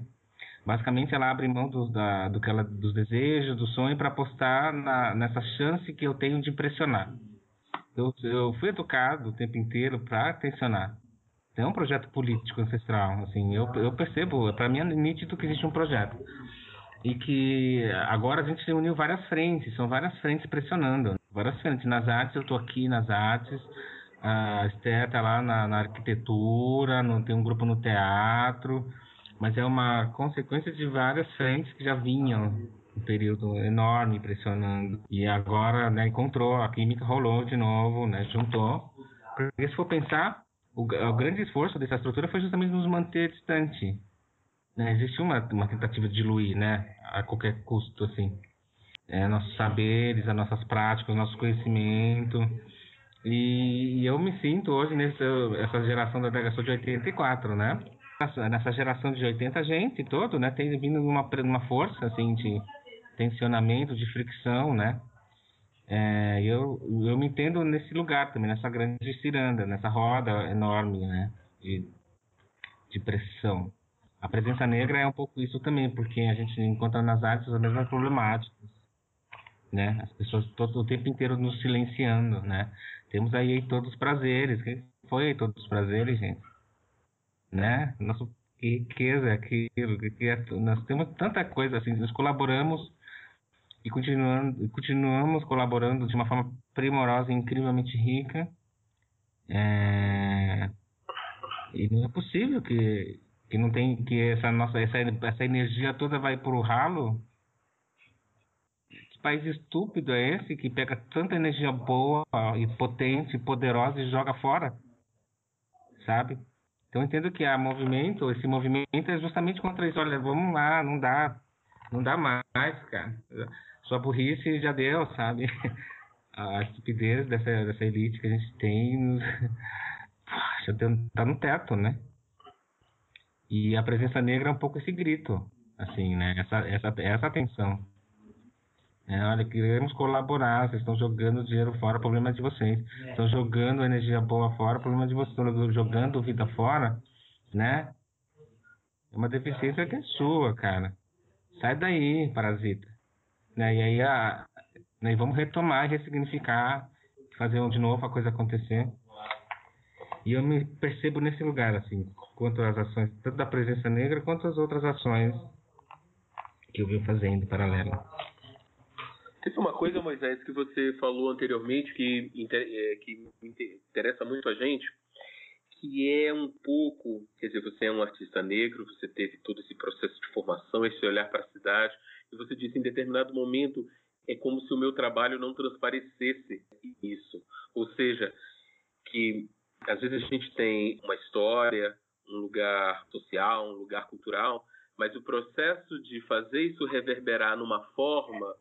Basicamente, ela abre mão dos, da, do que ela, dos desejos, do sonho, para apostar na, nessa chance que eu tenho de impressionar. Eu, eu fui educado o tempo inteiro para tensionar. É um projeto político ancestral, assim, eu, eu percebo, para mim é nítido que existe um projeto. E que agora a gente se uniu várias frentes, são várias frentes pressionando. Várias frentes. Nas artes, eu estou aqui nas artes, a Esther está lá na, na arquitetura, no, tem um grupo no teatro, mas é uma consequência de várias frentes que já vinham um período enorme pressionando. E agora, né, encontrou, a química rolou de novo, né, juntou. Porque se for pensar, o, o grande esforço dessa estrutura foi justamente nos manter distante. Né, existe uma, uma tentativa de diluir, né, a qualquer custo, assim. É, nossos saberes, as nossas práticas, nosso conhecimento. E, e eu me sinto hoje nessa essa geração da delegação de 84, né? Nessa geração de 80, a gente todo, né, tem vindo numa, numa força, assim, de tensionamento, de fricção, né? É, eu, eu me entendo nesse lugar também, nessa grande ciranda, nessa roda enorme, né? De, de pressão. A presença negra é um pouco isso também, porque a gente encontra nas artes as mesmas problemáticas, né? As pessoas todo o tempo inteiro nos silenciando, né? Temos aí todos os prazeres. Que foi todos os prazeres, gente? Né? Nossa, que riqueza é aquilo. Que é, nós temos tanta coisa assim, nós colaboramos e continuando, continuamos colaborando de uma forma primorosa e incrivelmente rica. É... E não é possível que que não tem que essa nossa essa, essa energia toda vai pro ralo. Que país estúpido é esse que pega tanta energia boa e potente, poderosa e joga fora? Sabe? Então eu entendo que a movimento, esse movimento é justamente contra isso. Olha, vamos lá, não dá, não dá mais, cara. Sua burrice já deu, sabe? (laughs) A estupidez dessa, dessa elite que a gente tem (laughs) já tá no teto, né? E a presença negra é um pouco esse grito, assim, né? Essa, essa, essa atenção. É, olha, queremos colaborar, vocês estão jogando dinheiro fora, problema de vocês. Estão jogando energia boa fora, problema de vocês. Estão jogando vida fora, né? É uma deficiência que é sua, cara. Sai daí, parasita. Né? E aí, a, né? vamos retomar, ressignificar, fazer de novo a coisa acontecer. E eu me percebo nesse lugar, assim, quanto às ações, tanto da presença negra quanto as outras ações que eu venho fazendo paralelo. Teve uma coisa, Moisés, que você falou anteriormente que, é, que interessa muito a gente, que é um pouco, quer dizer, você é um artista negro, você teve todo esse processo de formação, esse olhar para a cidade, você disse em determinado momento é como se o meu trabalho não transparecesse isso, ou seja, que às vezes a gente tem uma história, um lugar social, um lugar cultural, mas o processo de fazer isso reverberar numa forma,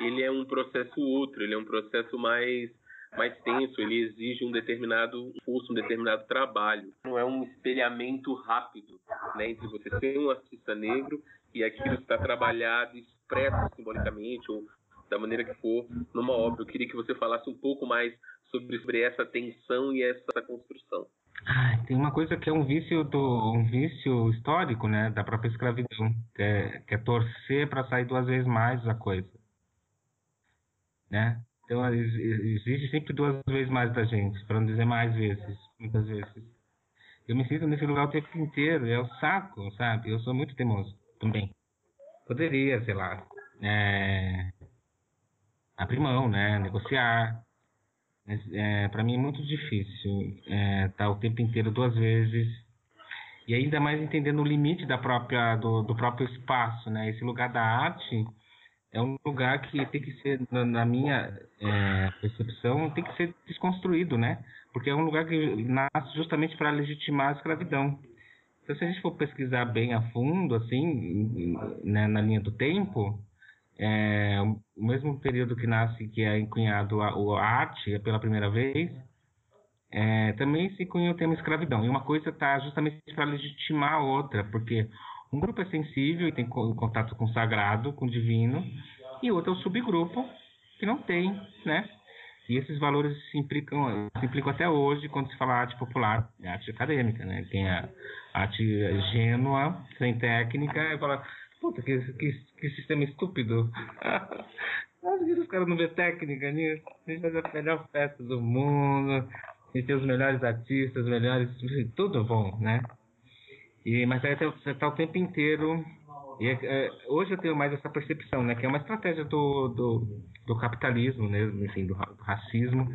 ele é um processo outro, ele é um processo mais mais tenso, ele exige um determinado esforço, um determinado trabalho. Não é um espelhamento rápido, né, entre você ser um artista negro e aquilo está trabalhado, expresso simbolicamente ou da maneira que for numa obra. Eu queria que você falasse um pouco mais sobre, sobre essa tensão e essa construção. Ah, tem uma coisa que é um vício do um vício histórico, né, da própria escravidão, que é, que é torcer para sair duas vezes mais a coisa, né? Então exige sempre duas vezes mais da gente, para não dizer mais vezes, muitas vezes. Eu me sinto nesse lugar o tempo inteiro, é o saco, sabe? Eu sou muito teimoso também. Poderia, sei lá, é, abrir mão, né, negociar, é, para mim é muito difícil estar é, tá o tempo inteiro duas vezes e ainda mais entendendo o limite da própria do, do próprio espaço, né? Esse lugar da arte é um lugar que tem que ser, na minha é, percepção, tem que ser desconstruído, né? Porque é um lugar que nasce justamente para legitimar a escravidão. Então, se a gente for pesquisar bem a fundo, assim, né, na linha do tempo, é, o mesmo período que nasce, que é encunhado a, a arte pela primeira vez, é, também se cunha o termo escravidão. E uma coisa está justamente para legitimar a outra, porque um grupo é sensível e tem contato com o sagrado, com o divino, e outro é o subgrupo que não tem, né? E esses valores se implicam, se implicam até hoje quando se fala arte popular, arte acadêmica, né? Tem a arte gênua, sem técnica, e fala, Puta, que, que, que sistema estúpido. (laughs) Que os caras não vê técnica nisso. A gente faz a melhor festa do mundo. A gente tem os melhores artistas, os melhores. Tudo bom, né? E, mas aí você tá o tempo inteiro. E é, é, hoje eu tenho mais essa percepção, né? Que é uma estratégia do, do, do capitalismo, né? Assim, do, do racismo,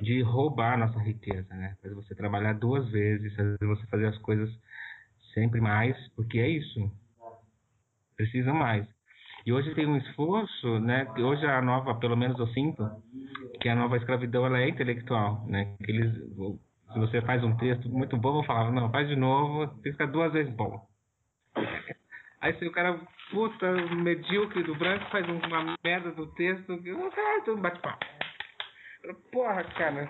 de roubar a nossa riqueza, né? Fazer você trabalhar duas vezes, fazer você fazer as coisas sempre mais, porque é isso precisa mais. E hoje tem um esforço, né? Que hoje a nova, pelo menos eu sinto, que a nova escravidão ela é intelectual, né? Que eles, se você faz um texto muito bom, vão falar, não, faz de novo, ficar duas vezes bom. (laughs) Aí se o cara, puta, medíocre do branco, faz uma merda do texto, o cara, tudo bate papo. Porra, cara.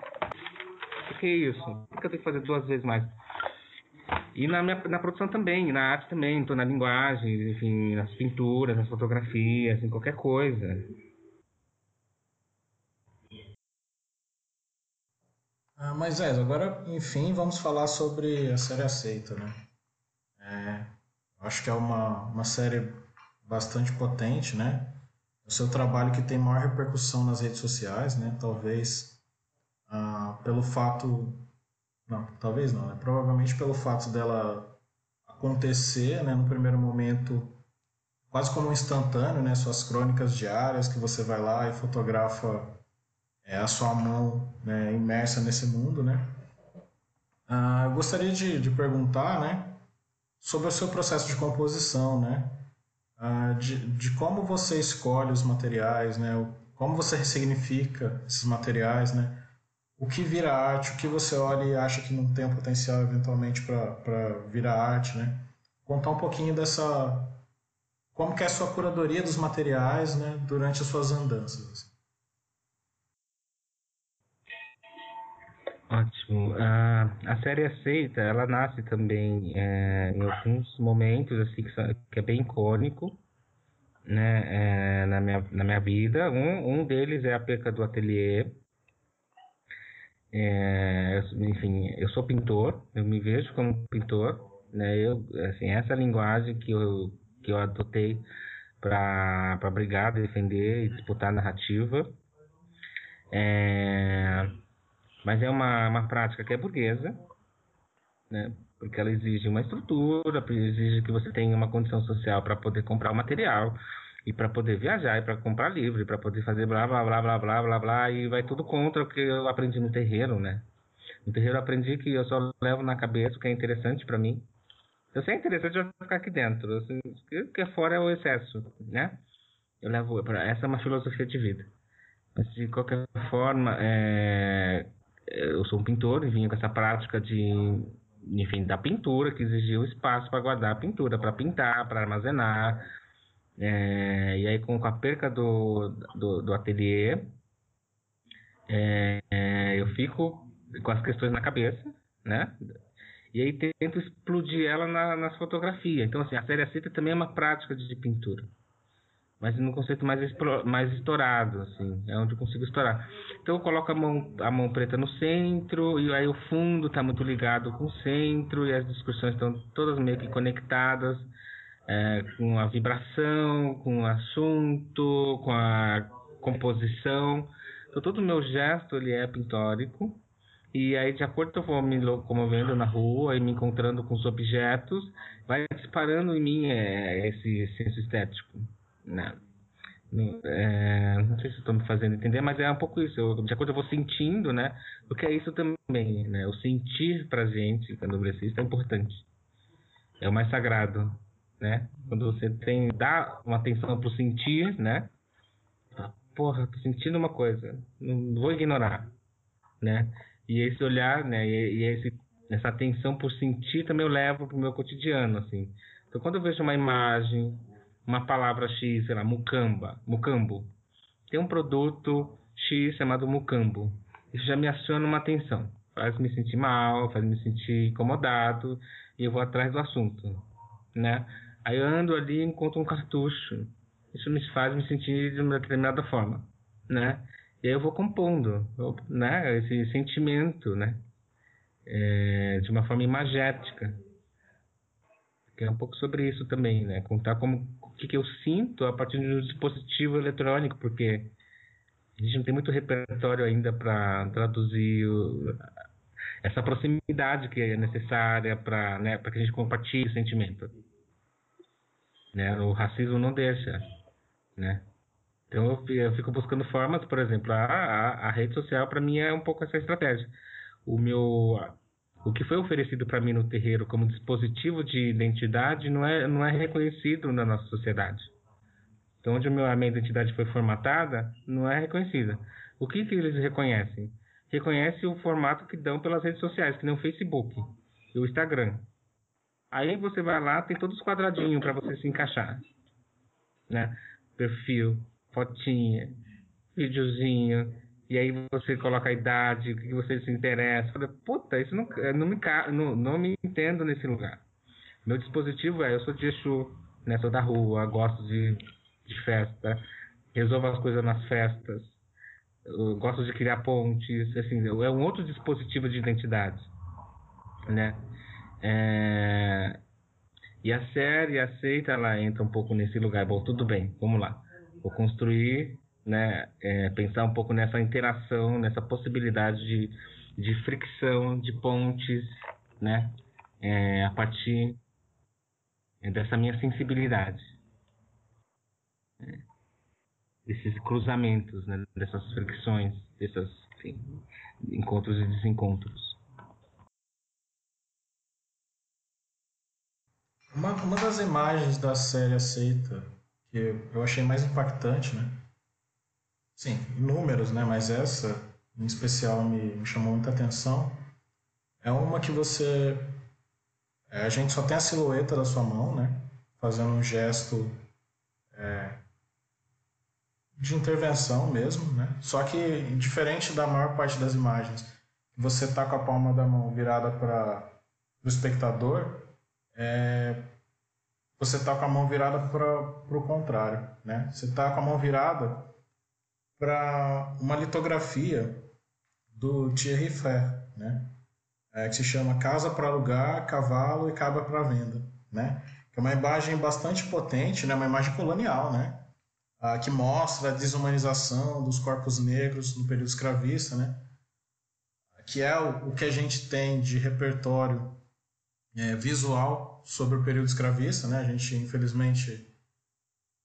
o que é isso? Por que eu tenho que fazer duas vezes mais? E na, minha, na produção também, na arte também, então na linguagem, enfim, nas pinturas, nas fotografias, em qualquer coisa. Ah, mas é, agora, enfim, vamos falar sobre a série Aceita, né? É, acho que é uma, uma série bastante potente, né? O seu trabalho que tem maior repercussão nas redes sociais, né? Talvez ah, pelo fato não, talvez não, né? Provavelmente pelo fato dela acontecer, né, no primeiro momento, quase como um instantâneo, né? Suas crônicas diárias que você vai lá e fotografa é, a sua mão né, imersa nesse mundo, né? Ah, eu gostaria de, de perguntar, né? Sobre o seu processo de composição, né? Ah, de, de como você escolhe os materiais, né? Como você ressignifica esses materiais, né? O que vira arte, o que você olha e acha que não tem potencial eventualmente para virar arte, né? Contar um pouquinho dessa como que é a sua curadoria dos materiais, né, durante as suas andanças. Ótimo. Uh, a série Aceita, ela nasce também é, em alguns momentos assim que é bem icônico, né, é, na minha na minha vida. Um, um deles é a perca do ateliê, é, enfim, eu sou pintor, eu me vejo como pintor, né? Eu, assim, essa linguagem que eu, que eu adotei para brigar, defender e disputar narrativa. É, mas é uma, uma prática que é burguesa, né? Porque ela exige uma estrutura, exige que você tenha uma condição social para poder comprar o material, e para poder viajar, e para comprar livro, para poder fazer blá blá blá blá blá blá blá, e vai tudo contra o que eu aprendi no terreiro, né? No terreiro eu aprendi que eu só levo na cabeça o que é interessante para mim. Se eu sei é interessante, eu vou ficar aqui dentro. o que é fora é o excesso, né? Eu levo para essa é uma filosofia de vida. Mas de qualquer forma, é, eu sou um pintor e vim com essa prática de, enfim, da pintura que exigia o espaço para guardar a pintura, para pintar, para armazenar, é, e aí com, a perca do, do, do ateliê, é, é, eu fico com as questões na cabeça, né? E aí tento explodir ela na, nas fotografias. Então, assim, a série aceita também é uma prática de, de pintura. Mas num conceito mais, mais estourado, assim. É onde eu consigo estourar. Então eu coloco a mão, a mão preta no centro, e aí o fundo está muito ligado com o centro, e as discussões estão todas meio que conectadas é, com a vibração, com o assunto, com a composição. Então, todo o meu gesto ele é pintórico. E aí, de acordo com eu vou me locomovendo na rua e me encontrando com os objetos, vai disparando em mim é, esse senso estético. Né? É, não sei se estou me fazendo entender, mas é um pouco isso. Eu, de acordo eu vou sentindo, né? Porque é isso também, né? O sentir pra gente, quando eu é importante. É o mais sagrado né? Quando você tem dá uma atenção pro sentir, né? Porra, tô sentindo uma coisa, não vou ignorar, né? E esse olhar, né? E, e esse, essa atenção por sentir também eu levo pro meu cotidiano, assim. Então, quando eu vejo uma imagem, uma palavra X, sei lá, mucamba, mucambo, tem um produto X chamado mucambo. Isso já me aciona uma atenção, faz me sentir mal, faz me sentir incomodado e eu vou atrás do assunto, né? Aí eu ando ali e encontro um cartucho. Isso me faz me sentir de uma determinada forma, né? E aí eu vou compondo, né? Esse sentimento, né? É, de uma forma imagética. Que é um pouco sobre isso também, né? Contar como o que, que eu sinto a partir de um dispositivo eletrônico, porque a gente não tem muito repertório ainda para traduzir o, essa proximidade que é necessária para né, que a gente compartilhe o sentimento. Né? O racismo não deixa, né? Então eu, fico buscando formas, por exemplo, a, a, a rede social para mim é um pouco essa estratégia. O meu o que foi oferecido para mim no terreiro como dispositivo de identidade não é não é reconhecido na nossa sociedade. Então onde a minha identidade foi formatada não é reconhecida. O que que eles reconhecem? Reconhece o formato que dão pelas redes sociais, que nem o Facebook e o Instagram. Aí você vai lá, tem todos os quadradinhos para você se encaixar. Né? Perfil, fotinha, videozinho, e aí você coloca a idade, o que você se interessa. Fala, puta, isso não, não, me, não, não me entendo nesse lugar. Meu dispositivo é, eu sou de Exu, né, sou da rua, gosto de, de festa, resolvo as coisas nas festas, gosto de criar pontes, assim, é um outro dispositivo de identidade, né? É... E a série aceita, ela entra um pouco nesse lugar. Bom, tudo bem, vamos lá. Vou construir, né? É, pensar um pouco nessa interação, nessa possibilidade de, de fricção, de pontes, né? É, a partir dessa minha sensibilidade. É, desses cruzamentos, né? dessas fricções, desses encontros e desencontros. Uma, uma das imagens da série aceita que eu achei mais impactante, né? Sim, números, né? Mas essa, em especial, me, me chamou muita atenção. É uma que você. É, a gente só tem a silhueta da sua mão, né? Fazendo um gesto é, de intervenção mesmo, né? Só que, diferente da maior parte das imagens, você tá com a palma da mão virada para o espectador, é, você está com a mão virada para o contrário. Né? Você está com a mão virada para uma litografia do Thierry Fer, né? É, que se chama Casa para Alugar, Cavalo e Cabra para Venda. Né? Que é uma imagem bastante potente, né? uma imagem colonial, né? Ah, que mostra a desumanização dos corpos negros no período escravista, né? que é o, o que a gente tem de repertório é, visual sobre o período escravista. Né? A gente, infelizmente,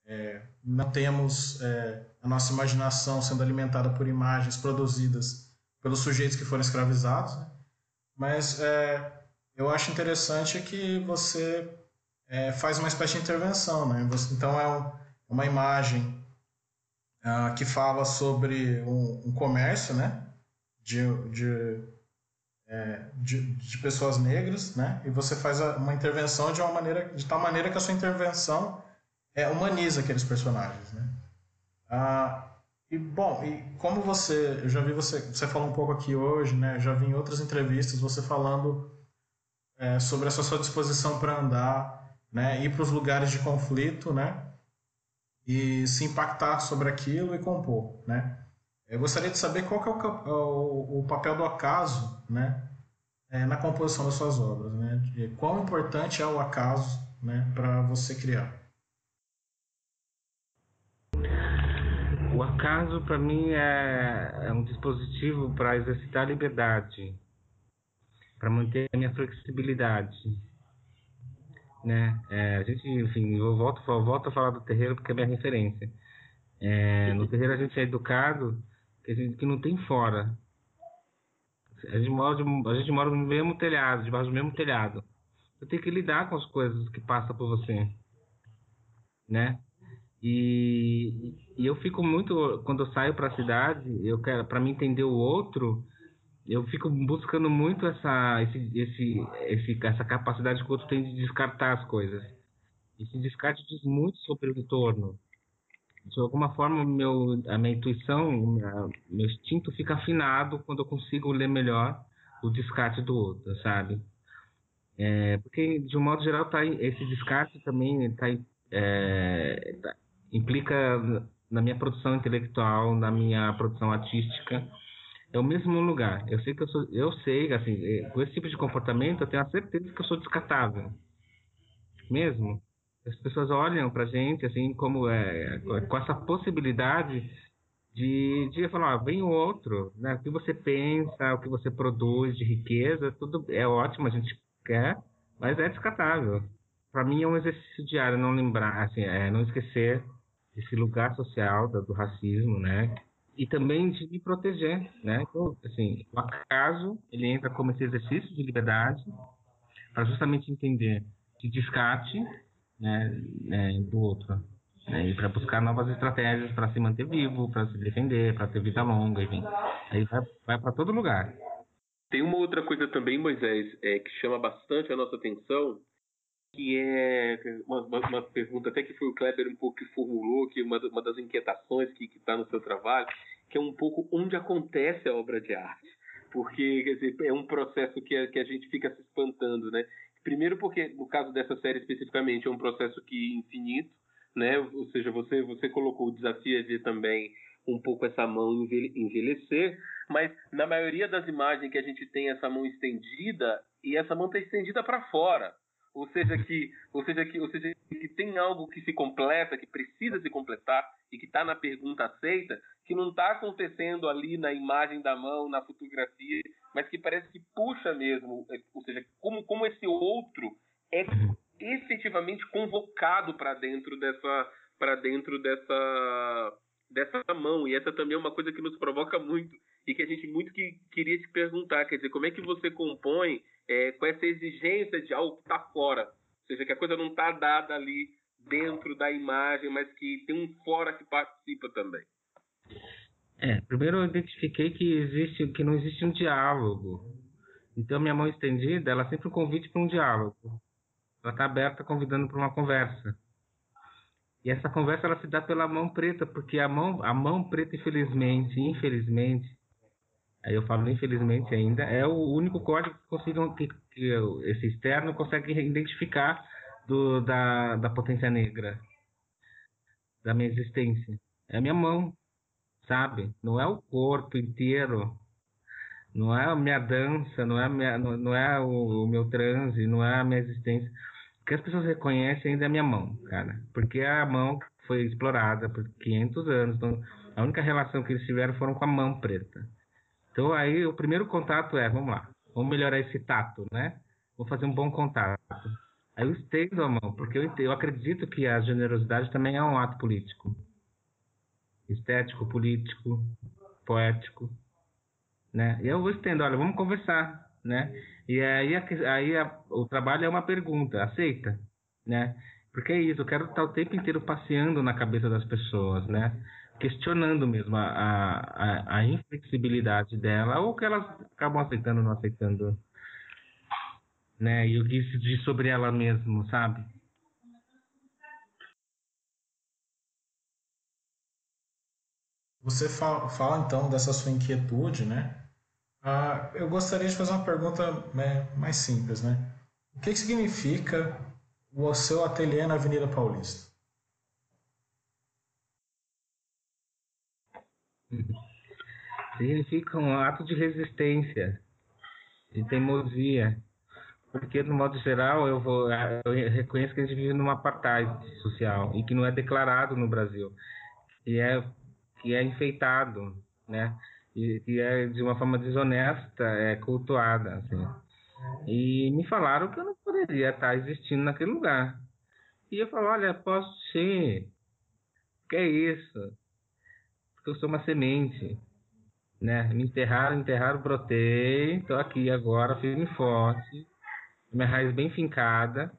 é, não temos é, a nossa imaginação sendo alimentada por imagens produzidas pelos sujeitos que foram escravizados. Né? Mas é, eu acho interessante que você é, faz uma espécie de intervenção. Né? Você, então, é um, uma imagem uh, que fala sobre um, um comércio né? de, de é, de, de, pessoas negras, né? E você faz uma intervenção de uma maneira, de tal maneira que a sua intervenção é, humaniza aqueles personagens, né? Ah, e bom, e como você, eu já vi você, você falou um pouco aqui hoje, né? Já vi em outras entrevistas você falando é, sobre essa sua disposição para andar, né? Ir para os lugares de conflito, né? E se impactar sobre aquilo e compor, né? Eu gostaria de saber qual é o, o, o, papel do acaso né, é, na composição das suas obras. Né? Quão importante é o acaso né, para você criar? O acaso, para mim, é, é, um dispositivo para exercitar a liberdade, para manter a minha flexibilidade. Né? É, a gente, enfim, eu volto, volto a falar do terreiro porque é minha referência. É, no terreiro a gente é educado que, que não tem fora. A gente, mora de, a gente mora no mesmo telhado, debaixo do mesmo telhado. Você tem que lidar com as coisas que passam por você, né? E, e eu fico muito quando eu saio para a cidade, eu quero para me entender o outro, eu fico buscando muito essa esse, esse, esse essa capacidade que o outro tem de descartar as coisas. Esse descarte diz muito sobre o entorno de alguma forma meu a minha intuição minha, meu instinto fica afinado quando eu consigo ler melhor o descarte do outro sabe? É, porque de um modo geral tá esse descarte também tá, é, tá, implica na minha produção intelectual na minha produção artística. É o mesmo lugar. Eu sei que eu sou eu sei assim é, com esse tipo de comportamento eu tenho a certeza que eu sou descartável. Mesmo as pessoas olham para a gente assim como é com essa possibilidade de, de falar, ah, vem o outro, né? O que você pensa, o que você produz de riqueza, tudo é ótimo, a gente quer, mas é descartável. Para mim é um exercício diário não lembrar, assim, é, não esquecer esse lugar social do, do racismo, né? E também de me proteger, né? Então, assim, o acaso ele entra como esse exercício de liberdade para justamente entender que descarte né, né, do outro. Né, e para buscar novas estratégias para se manter vivo, para se defender, para ter vida longa, enfim. Aí vai, vai para todo lugar. Tem uma outra coisa também, Moisés, é, que chama bastante a nossa atenção, que é uma, uma, pergunta até que foi o Kleber um pouco que formulou, que uma, uma das inquietações que está no seu trabalho, que é um pouco onde acontece a obra de arte. Porque, quer dizer, é um processo que a, que a gente fica se espantando, né? Primeiro porque, no caso dessa série especificamente, é um processo que é infinito, né? Ou seja, você, você colocou o desafio de também um pouco essa mão envelhecer, mas na maioria das imagens que a gente tem essa mão estendida, e essa mão está estendida para fora ou seja que ou seja que ou seja que tem algo que se completa que precisa se completar e que está na pergunta aceita que não está acontecendo ali na imagem da mão na fotografia mas que parece que puxa mesmo. Ou seja como como esse outro é efetivamente convocado para dentro dessa para dentro dessa dessa mão. E essa também é uma coisa que nos provoca muito e que a gente muito que queria te perguntar. Quer dizer como é que você compõe é, com essa exigência de algo que está fora. Ou seja, que a coisa não está dada ali dentro da imagem, mas que tem um fora que participa também. É, primeiro eu identifiquei que existe que não existe um diálogo. Então minha mão estendida, ela é sempre um convite para um diálogo. Ela está aberta convidando para uma conversa. E essa conversa ela se dá pela mão preta, porque a mão a mão preta infelizmente, infelizmente, eu falo infelizmente ainda, é o único código que consigam que, que esse externo consegue identificar do, da, da potência negra, da minha existência. É a minha mão, sabe? Não é o corpo inteiro, não é a minha dança, não é, minha, não, não é o, o, meu transe, não é a minha existência. O que as pessoas reconhecem ainda é a minha mão, cara. Porque é a mão foi explorada por 500 anos. Então, a única relação que eles tiveram foram com a mão preta. Então aí o primeiro contato é, vamos lá, vamos melhorar esse tato, né? Vou fazer um bom contato. Aí eu estendo a mão, porque eu, eu acredito que a generosidade também é um ato político. Estético, político, poético, né? E eu vou estendo, olha, vamos conversar, né? E aí, aí a, o trabalho é uma pergunta, aceita, né? Porque é isso, eu quero estar o tempo inteiro passeando na cabeça das pessoas, né? Questionando mesmo a, a, a, inflexibilidade dela, ou que elas acabam aceitando ou não aceitando. Né? E o que isso diz sobre ela mesmo, sabe? Você fala, fala então dessa sua inquietude, né? Ah, eu gostaria de fazer uma pergunta né, mais simples, né? O que, que significa o seu ateliê na Avenida Paulista? Significa um ato de resistência, de teimosia. Porque, no modo geral, eu, vou, eu reconheço que a gente vive numa apartheid social e que não é declarado no Brasil, que é, que é enfeitado, né? E que é de uma forma desonesta, é cultuada, assim. E me falaram que eu não poderia estar existindo naquele lugar. E eu falo, olha, posso ser. Que é isso? Eu sou uma semente. Né? Me enterraram, enterraram, brotei, estou aqui agora, firme e forte, minha raiz bem fincada.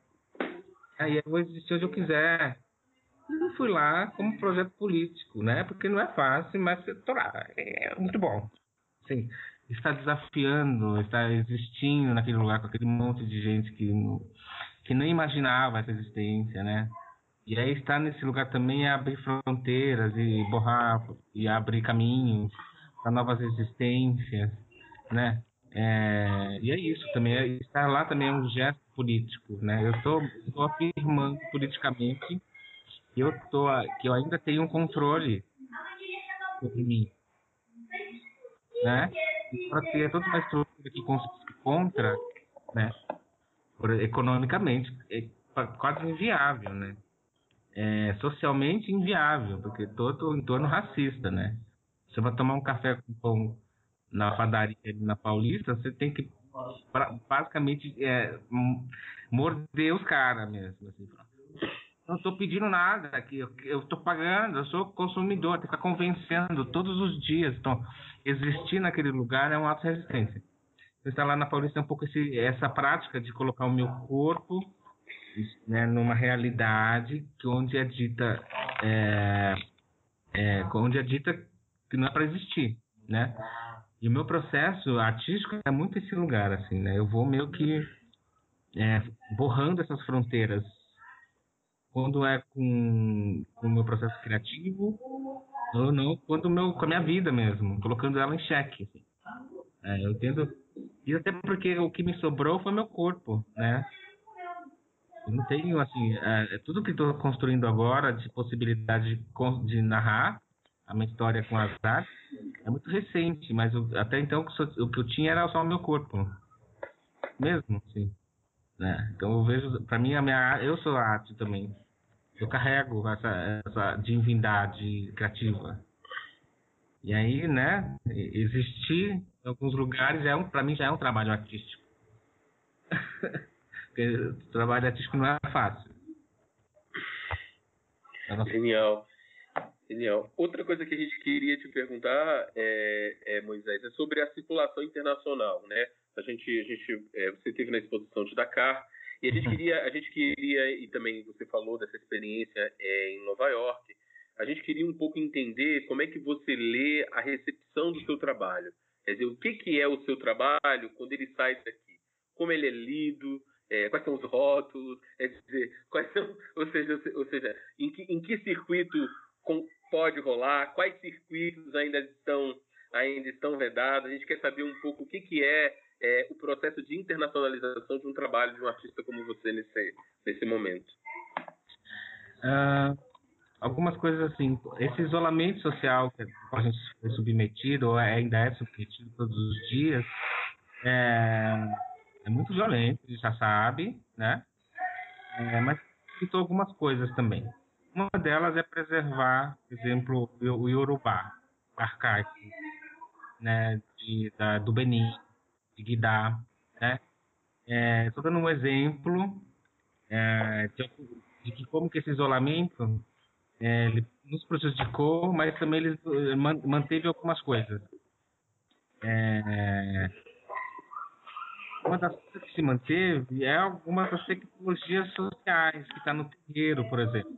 Aí eu vou existir onde eu quiser. E fui lá como projeto político, né? Porque não é fácil, mas tô lá, é muito bom. Assim, está desafiando, está existindo naquele lugar com aquele monte de gente que, que não imaginava essa existência, né? E aí estar nesse lugar também é abrir fronteiras e borrar e abrir caminhos para novas existências, né? É, e é isso também, é, estar lá também é um gesto político, né? Eu estou afirmando politicamente que eu tô, que eu ainda tenho um controle sobre mim, né? Para ter toda uma estrutura que contra, né? Por, economicamente, é quase inviável, né? É socialmente inviável, porque todo o entorno racista, né? Você vai tomar um café com pão na padaria na Paulista, você tem que basicamente é, morder os caras mesmo. Assim. Não estou pedindo nada aqui, eu estou pagando, eu sou consumidor, tem que ficar convencendo todos os dias. Então, existir naquele lugar é um ato de resistência. Você está lá na Paulista, é um pouco esse, essa prática de colocar o meu corpo né, numa realidade que onde é dita é, é, onde é dita que não é para existir, né? E o meu processo artístico é muito esse lugar, assim, né? Eu vou meio que é, borrando essas fronteiras quando é com, o meu processo criativo ou não quanto meu, com a minha vida mesmo, colocando ela em xeque. Assim. É, eu tento. E até porque o que me sobrou foi meu corpo, né? Não tenho, assim, é, é tudo que estou construindo agora de possibilidade de, de narrar a minha história com as artes é muito recente, mas eu, até então o que eu tinha era só o meu corpo. Mesmo, sim. Né? Então eu vejo, para mim, a minha, eu sou a arte também. Eu carrego essa, essa divindade criativa. E aí, né, existir em alguns lugares é um, para mim já é um trabalho artístico. (laughs) Porque o trabalho artístico não é fácil. Genial. Genial. Outra coisa que a gente queria te perguntar, é, é, Moisés, é sobre a circulação internacional, né? A gente, a gente, é, você teve na exposição de Dakar e a gente uhum. queria, a gente queria e também você falou dessa experiência é, em Nova York. A gente queria um pouco entender como é que você lê a recepção do seu trabalho. Quer dizer, o que, que é o seu trabalho quando ele sai daqui? Como ele é lido? É, quais são os rótulos? É dizer, quais são, ou seja, ou seja, em que, em que circuito pode rolar? Quais circuitos ainda estão ainda estão vedados? A gente quer saber um pouco o que, que é é, o processo de internacionalização de um trabalho de um artista como você nesse, nesse momento? Uh, algumas coisas assim, esse isolamento social que a gente foi submetido, ou ainda é submetido todos os dias, é, é muito violento, já sabe, né? É, mas citou algumas coisas também. Uma delas é preservar, por exemplo, o, Yorubá arcaico, né, de, da, do Benin, de guidar, né? Estou é, dando um exemplo é, de, de, como que esse isolamento é, nos prejudicou, mas também ele eh, manteve algumas coisas. É, uma das coisas que se manteve é algumas das tecnologias sociais que está no terreiro, por exemplo.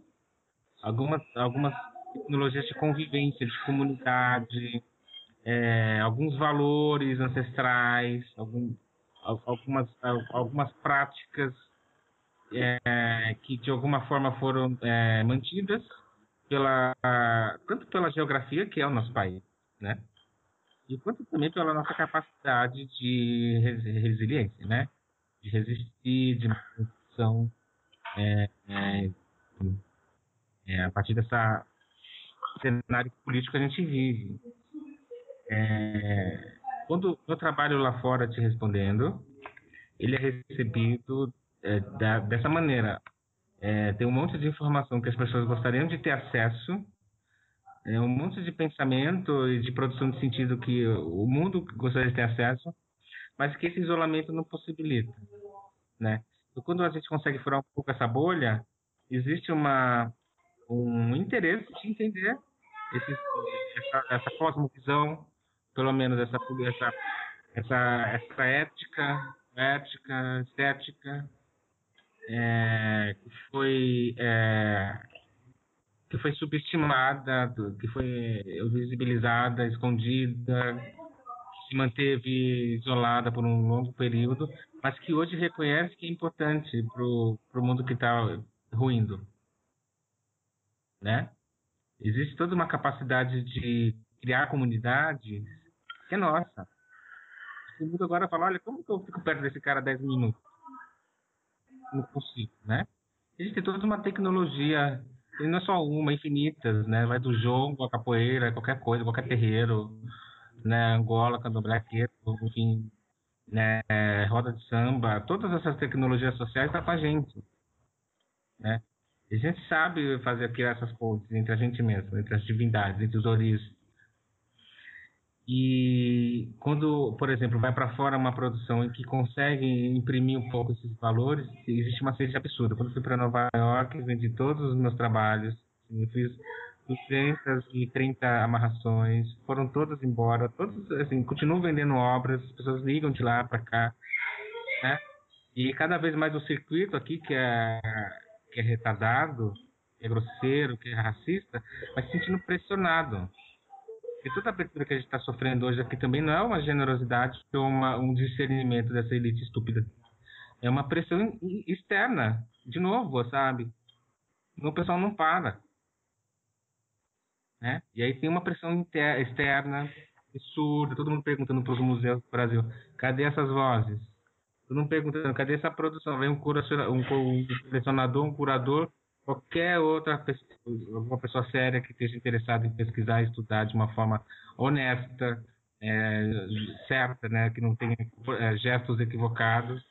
Algumas, algumas tecnologias de convivência, de comunidade, é, alguns valores ancestrais, algum, algumas, algumas práticas é, que de alguma forma foram é, mantidas pela tanto pela geografia que é o nosso país, né? E quanto também pela nossa capacidade de resiliência, né? De resistir, de manutenção, é, é, é, a partir dessa cenário político que a gente vive. É, quando eu trabalho lá fora te respondendo, ele é recebido é, da, dessa maneira. É, tem um monte de informação que as pessoas gostariam de ter acesso, é, um monte de pensamento e de produção de sentido que o mundo gostaria de ter acesso, mas que esse isolamento não possibilita, né? Quando a gente consegue furar um pouco essa bolha, existe uma um interesse de entender esse, essa, essa cosmovisão pelo menos essa essa essa, essa ética ética estética é, que foi é, que foi subestimada que foi visibilizada escondida que se manteve isolada por um longo período mas que hoje reconhece que é importante para o mundo que está ruindo né existe toda uma capacidade de criar comunidades que é nossa. O mundo agora fala, olha, como que eu fico perto desse cara 10 minutos? Não consigo, né? Existe toda uma tecnologia, e não é só uma, infinitas, né? Vai do jogo, a capoeira, qualquer coisa, qualquer terreiro, né? Angola, candomblé, enfim, né? Roda de samba, todas essas tecnologias sociais estão tá com a gente, né? a gente sabe fazer criar essas pontes entre a gente mesmo, entre as divindades, entre os origens e quando, por exemplo, vai para fora uma produção em que consegue imprimir um pouco esses valores, existe uma sede absurda. Quando fui para Nova York, vendi todos os meus trabalhos, eu fiz 230 amarrações, foram todas embora, todos assim, continuo vendendo obras, as pessoas ligam de lá para cá, né? E cada vez mais o circuito aqui que é que é retardado, que é grosseiro, que é racista, vai se sentindo pressionado e toda a abertura que a gente está sofrendo hoje aqui também não é uma generosidade ou uma, um discernimento dessa elite estúpida. É uma pressão externa, de novo, sabe? O pessoal não para. né? E aí tem uma pressão externa, absurda, todo mundo perguntando para os museus do Brasil, cadê essas vozes? Todo mundo perguntando, cadê essa produção? Vem um, curacionador, um, um selecionador, um curador, qualquer outra pessoa, alguma pessoa séria que esteja interessada em pesquisar e estudar de uma forma honesta, é, certa, né? Que não tenha é, gestos equivocados,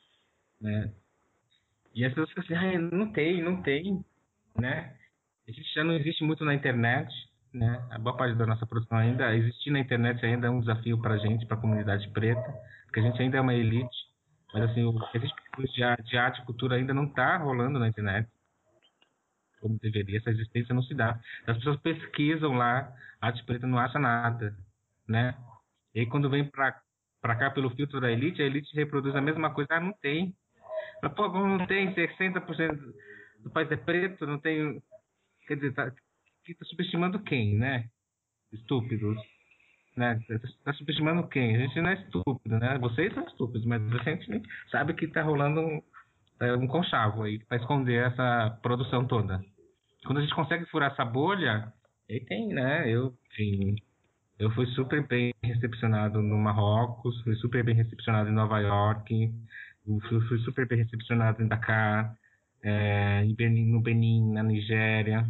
né? E as pessoas ficam assim, ah, não tem, não tem, né? A gente já não existe muito na internet, né? A boa parte da nossa produção ainda existir na internet ainda é um desafio para a gente, para a comunidade preta, porque a gente ainda é uma elite, mas assim, o existe de, de arte e cultura ainda não está rolando na internet como deveria, essa existência não se dá. As pessoas pesquisam lá, a arte preta não acha nada, né? E quando vem para para cá pelo filtro da elite, a elite reproduz a mesma coisa, ah, não tem. Mas, pô, não tem 60% do país é preto, não tem. Quer dizer, tá, tá subestimando quem, né? Estúpidos. Né? Tá subestimando quem? A gente não é estúpido, né? Vocês são estúpidos, mas a gente sabe que tá rolando um, é, um conchavo aí para esconder essa produção toda. Quando a gente consegue furar essa bolha, aí tem, né? Eu, enfim, eu fui super bem recepcionado no Marrocos, fui super bem recepcionado em Nova York, fui, super bem recepcionado em Dakar, é, em Benin, no Benin, na Nigéria.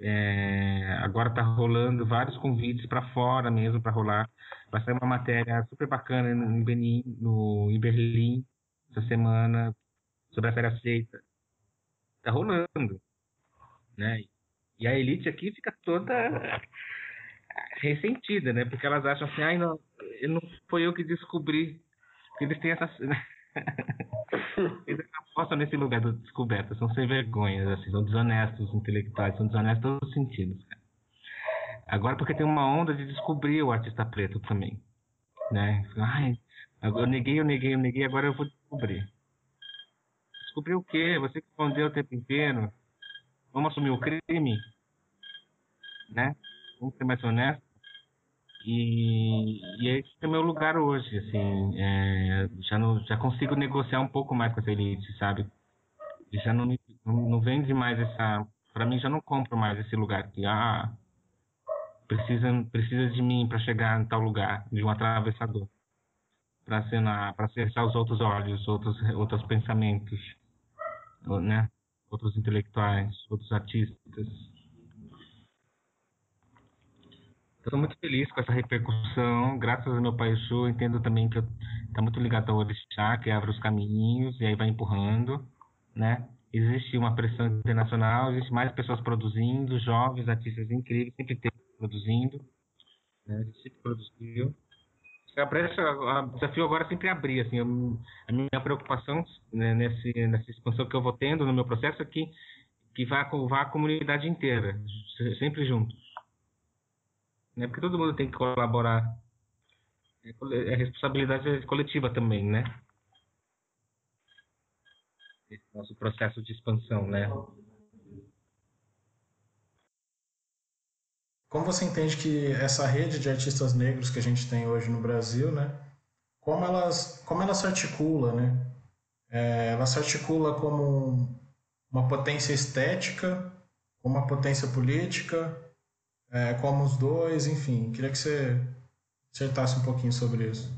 É, agora está rolando vários convites para fora mesmo para rolar. Vai sair uma matéria super bacana em Benin, no, em Berlim, essa semana, sobre a série seita. Está rolando. Né? E a elite aqui fica toda (laughs) ressentida, né? Porque elas acham assim, ai não, não foi eu que descobri. Porque eles têm essa. (laughs) eles apostam nesse lugar da descoberta, são sem vergonhas, assim, são desonestos intelectuais, são desonestos em todos os sentidos. Agora porque tem uma onda de descobrir o artista preto também. Né? Ai, eu neguei, eu neguei, eu neguei, agora eu vou descobrir. Descobrir o quê? Você que escondeu o tempo inteiro. Vamos assumir o crime? Né? vamos ser mais honesto. E, e esse é o meu lugar hoje, assim, é, já, não, já consigo negociar um pouco mais com essa elite, sabe? Já não, não, não vende mais essa, para mim já não compro mais esse lugar que, ah, precisa, precisa de mim para chegar em tal lugar, de um atravessador, para para acessar os outros olhos, outros, outros pensamentos, né? Outros intelectuais, outros artistas. Estou muito feliz com essa repercussão, graças ao meu pai Exu, entendo também que está muito ligado ao Orixá, que abre os caminhos e aí vai empurrando, né? Existe uma pressão internacional, existe mais pessoas produzindo, jovens, artistas incríveis, sempre tem produzindo, né? Sempre produziu. A brecha, o desafio agora é sempre abrir, assim, a minha preocupação né, nesse, nessa expansão que eu vou tendo no meu processo é que, que vá, vá a comunidade inteira, sempre juntos né? Porque todo mundo tem que colaborar. É, é responsabilidade coletiva também, né? Esse nosso processo de expansão, né? Como você entende que essa rede de artistas negros que a gente tem hoje no Brasil, né? Como elas, como ela se articula, né? É, ela se articula como uma potência estética, uma potência política, é, como os dois, enfim. Queria que você acertasse um pouquinho sobre isso.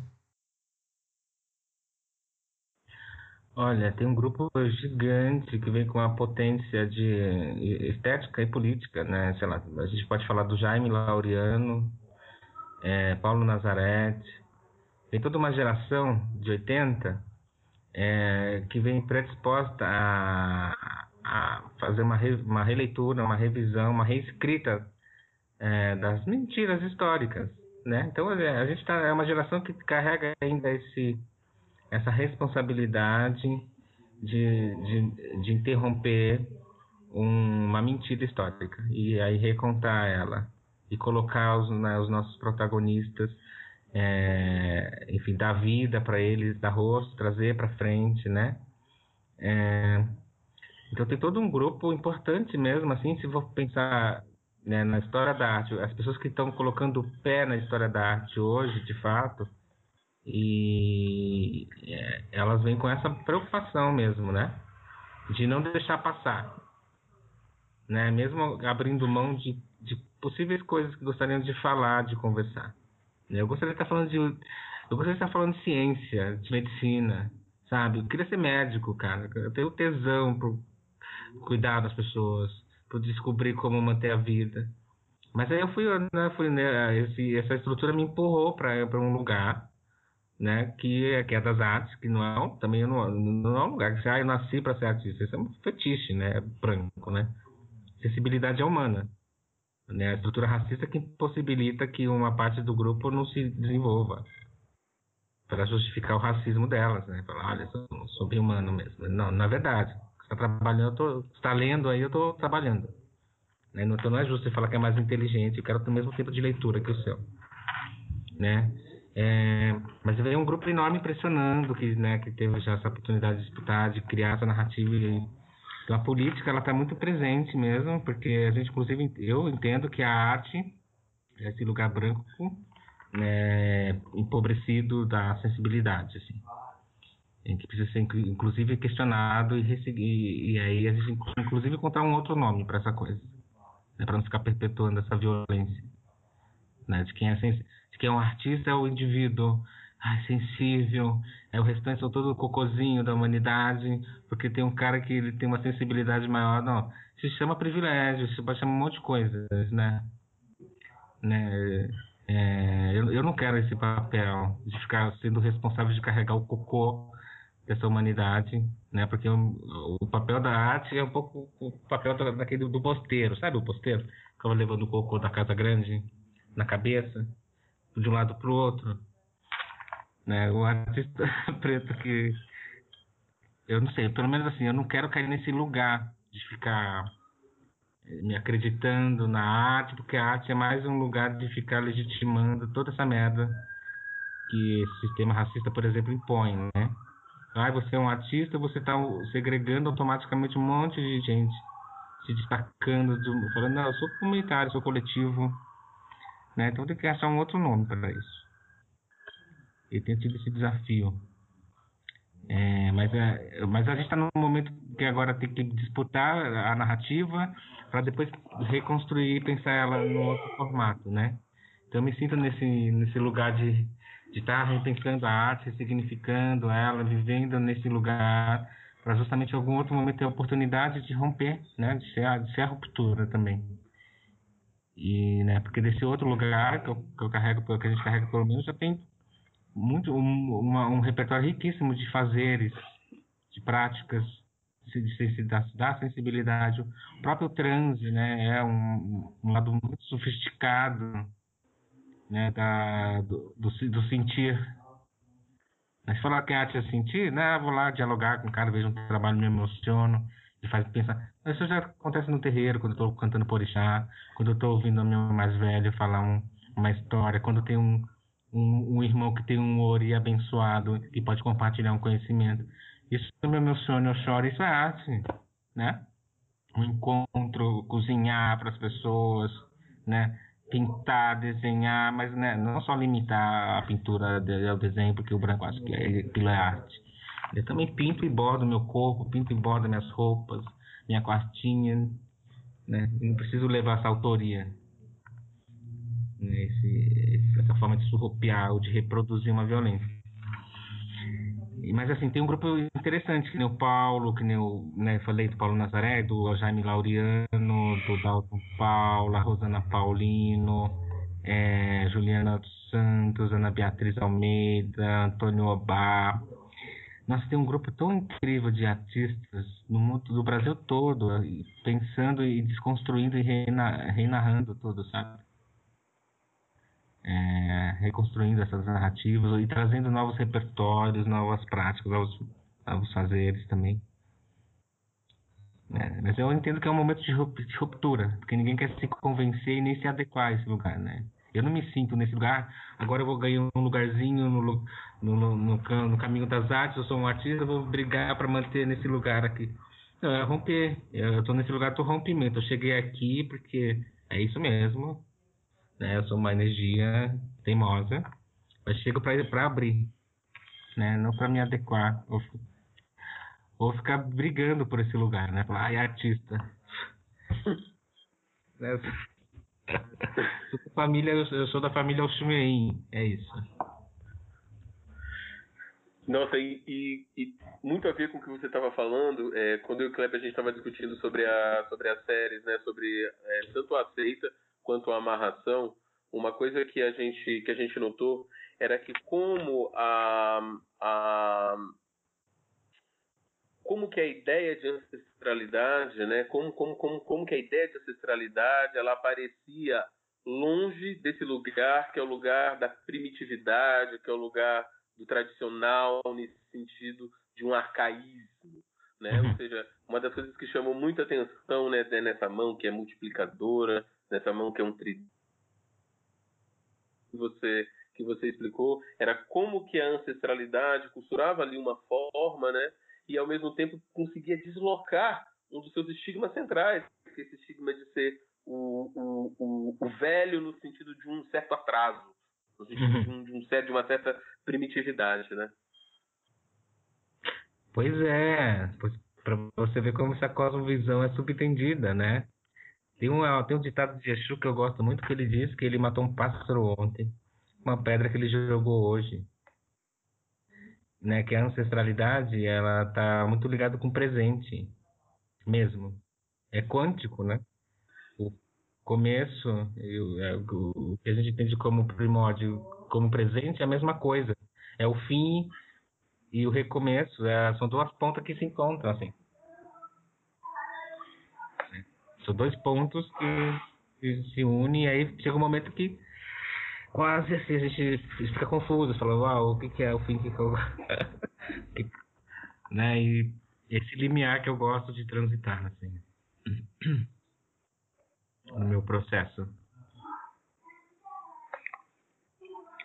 Olha, tem um grupo gigante que vem com uma potência de estética e política, né? Sei lá, a gente pode falar do Jaime Laureano, é, Paulo Nazarete. Tem toda uma geração de 80 é, que vem predisposta a, a fazer uma, re, uma releitura, uma revisão, uma reescrita é, das mentiras históricas, né? Então é, a gente tá, é uma geração que carrega ainda esse, essa responsabilidade de, de, de interromper um, uma mentira histórica e aí recontar ela e colocar os, né, os nossos protagonistas, é, enfim, dar vida para eles, dar rosto, trazer para frente, né? É, então tem todo um grupo importante mesmo, assim, se for pensar né, na história da arte, as pessoas que estão colocando o pé na história da arte hoje, de fato, e é, elas vêm com essa preocupação mesmo, né, de não deixar passar, né, mesmo abrindo mão de, de possíveis coisas que gostariam de falar, de conversar. Né? Eu gostaria de estar falando de, eu gostaria de estar falando de ciência, de medicina, sabe? Eu queria ser médico, cara. Eu tenho tesão por cuidar das pessoas, por descobrir como manter a vida. Mas aí eu fui, né, fui né, esse, essa estrutura me empurrou para um lugar, né, que é, que é das artes, que não é, também não, não é um lugar que você, ah, eu nasci para ser artista, isso é um fetiche, né, branco, né. Acessibilidade é humana, né, a estrutura racista que impossibilita que uma parte do grupo não se desenvolva para justificar o racismo delas, né, falar, olha, sou, sou humano mesmo. Não, na verdade, está trabalhando, eu tô, está lendo aí, eu estou trabalhando. Né? Então não é justo você falar que é mais inteligente, eu quero ter o mesmo tempo de leitura que o seu. Né? É, mas veio um grupo enorme impressionando que, né, que teve já essa oportunidade de disputar, de criar essa narrativa. E, a política ela está muito presente mesmo, porque a gente, inclusive, eu entendo que a arte, esse lugar branco, né, empobrecido da sensibilidade, assim, que precisa ser inclusive questionado e, e, e aí a gente inclusive encontrar um outro nome para essa coisa né, para não ficar perpetuando essa violência. Né, de, quem é sens... de quem é um artista é o indivíduo ai, sensível, é o restante são todo o cocôzinho da humanidade, porque tem um cara que ele tem uma sensibilidade maior. Não, se chama privilégio, se chama um monte de coisas, né? né? É, eu, eu não quero esse papel de ficar sendo responsável de carregar o cocô dessa humanidade, né? Porque o, o, papel da arte é um pouco o papel da, daquele do posteiro, sabe o posteiro? Ficava levando o cocô da casa grande na cabeça, de um lado para o outro, né? O artista (laughs) preto que eu não sei, pelo menos assim, eu não quero cair nesse lugar de ficar eh, me acreditando na arte, porque a arte é mais um lugar de ficar legitimando toda essa merda que esse sistema racista, por exemplo, impõe, né? Ah, você é um artista, você está segregando automaticamente um monte de gente, se destacando, de, falando, não, eu sou comunitário, sou coletivo. Né? Então tem que achar um outro nome para isso. E tem tido esse desafio. É, mas, é, mas a gente está num momento que agora tem que disputar a narrativa para depois reconstruir e pensar ela no outro formato, né? Então eu me sinto nesse, nesse lugar de estar repensando a arte, significando ela, vivendo nesse lugar, para justamente em algum outro momento ter a oportunidade de romper, né, de ser de ser a ruptura também. E, né, porque desse outro lugar que eu, que eu carrego, que a gente carrega pelo menos, já tem muito um, uma, um repertório riquíssimo de fazeres, de práticas, de, da, da sensibilidade. O próprio transe, né, é um, um lado muito sofisticado né, da, do, do, do sentir. Mas falar que a arte é sentir, né? Vou lá dialogar com o cara, vejo um trabalho, me emociono, e faz pensar. Isso já acontece no terreiro, quando eu estou cantando por orixá, quando eu estou ouvindo o meu mais velho falar um, uma história, quando tem um, um, um, irmão que tem um ori abençoado e pode compartilhar um conhecimento. Isso me emociona, eu choro, isso é arte, né? Um encontro, cozinhar para as pessoas, né? pintar, desenhar, mas né, não só limitar a pintura ao desenho, porque o branco acho que é, aquilo é arte. Eu também pinto e bordo meu corpo, pinto e bordo minhas roupas, minha quartinha, né? Não preciso levar essa autoria? Esse, essa forma de surrupiar ou de reproduzir uma violência. Mas assim, tem um grupo interessante, que nem o Paulo, que nem o, né, falei do Paulo Nazaré, do Jaime Laureano, do Dalton Paula, Rosana Paulino, é, Juliana dos Santos, Ana Beatriz Almeida, Antônio Obá. Nossa, tem um grupo tão incrível de artistas no mundo do Brasil todo, pensando e desconstruindo e reinarrando tudo, sabe? é, reconstruindo essas narrativas e trazendo novos repertórios, novas práticas, novos, novos fazeres também. É, mas eu entendo que é um momento de ruptura, porque ninguém quer se convencer e nem se adequar a esse lugar, né? Eu não me sinto nesse lugar, agora eu vou ganhar um lugarzinho no, no, no, no, caminho das artes, eu sou um artista, vou brigar para manter nesse lugar aqui. Não, é romper. Eu estou nesse lugar do rompimento. Eu cheguei aqui porque é isso mesmo né? Eu sou uma energia teimosa, mas chego para abrir, né? Não para me adequar ou, ou ficar brigando por esse lugar, né? Falar, ai, artista. (laughs) né? (laughs) família, eu sou da família Oxumeim, é isso. Nossa, e, e, e, muito a ver com o que você estava falando, é, quando eu e o Kleber a gente estava discutindo sobre, a, sobre as séries, né, sobre é, tanto a aceita quanto a amarração, uma coisa que a gente, que a gente notou era que como a, a como que a ideia de ancestralidade, né, como, como, como, como que a ideia de ancestralidade ela aparecia longe desse lugar que é o lugar da primitividade, que é o lugar do tradicional nesse sentido de um arcaísmo, né? Uhum. Ou seja, uma das coisas que chamou muita atenção né, nessa mão que é multiplicadora, nessa mão que é um tri que você que você explicou era como que a ancestralidade costurava ali uma forma, né? E ao mesmo tempo conseguia deslocar um dos seus estigmas centrais, que é esse estigma de ser o, o, o, o velho no sentido de um certo atraso, no sentido uhum. de, um, de, um, de uma certa primitividade, né? Pois é, para você ver como essa cosmovisão é subentendida, né? Tem um, tem um ditado de Exu que eu gosto muito que ele diz que ele matou um pássaro ontem, uma pedra que ele jogou hoje. Né, que a ancestralidade ela tá muito ligada com o presente mesmo. É quântico, né? Começo, é, o, o que a gente entende como primórdio, como presente, é a mesma coisa. É o fim e o recomeço. É, são duas pontas que se encontram, assim. São dois pontos que, que se unem e aí chega um momento que quase assim a gente fica confuso, fala, uau, o que, que é o fim que eu... (laughs) né? E esse limiar que eu gosto de transitar, assim. No meu processo.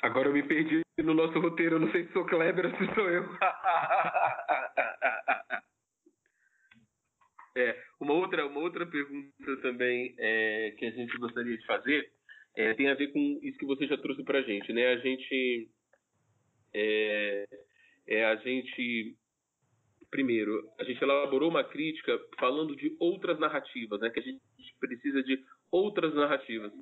Agora eu me perdi no nosso roteiro, eu não sei se sou Kleber ou se sou eu. (laughs) é, uma outra, uma outra pergunta também é, que a gente gostaria de fazer é, tem a ver com isso que você já trouxe para a gente, né? A gente, é, é, a gente, primeiro, a gente elaborou uma crítica falando de outras narrativas, né? Que a gente precisa de outras narrativas.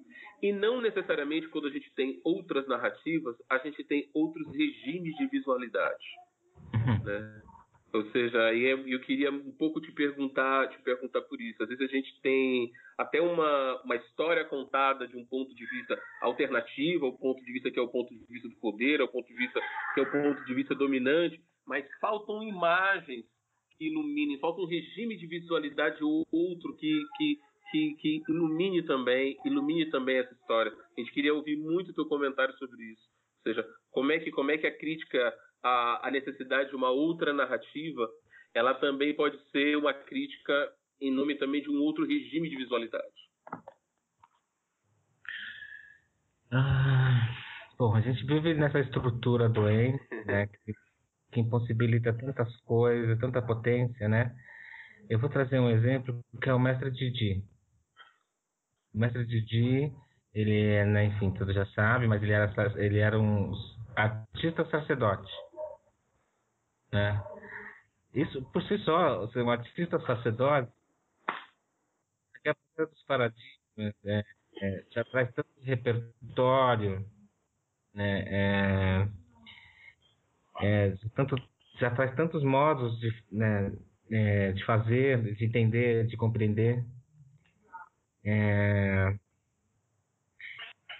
E não necessariamente quando a gente tem outras narrativas, a gente tem outros regimes de visualidade. Uhum. Né? Ou seja, eu queria um pouco te perguntar, te perguntar por isso. Às vezes a gente tem até uma, uma história contada de um ponto de vista alternativo, o ponto de vista que é o ponto de vista do poder, o ponto de vista que é o ponto de vista dominante, mas faltam imagens que iluminem, falta um regime de visualidade outro que, que, que, que ilumine também, ilumine também essa história. A gente queria ouvir muito o teu comentário sobre isso. Ou seja, como é que, como é que a crítica à, à necessidade de uma outra narrativa, ela também pode ser uma crítica em nome também de um outro regime de visualidade. Ah, bom, a gente vive nessa estrutura doente, (laughs) né, que, que impossibilita tantas coisas, tanta potência, né? Eu vou trazer um exemplo que é o mestre Didi. O mestre Didi, ele é, né, enfim, todo já sabe, mas ele era, ele era um artista sacerdote. Né? Isso, por si só, ser um artista sacerdote, é dos paradigmas, né? é, já traz tanto repertório, né? É, é, tanto, já traz tantos modos de, né, é, de fazer, de entender, de compreender. É...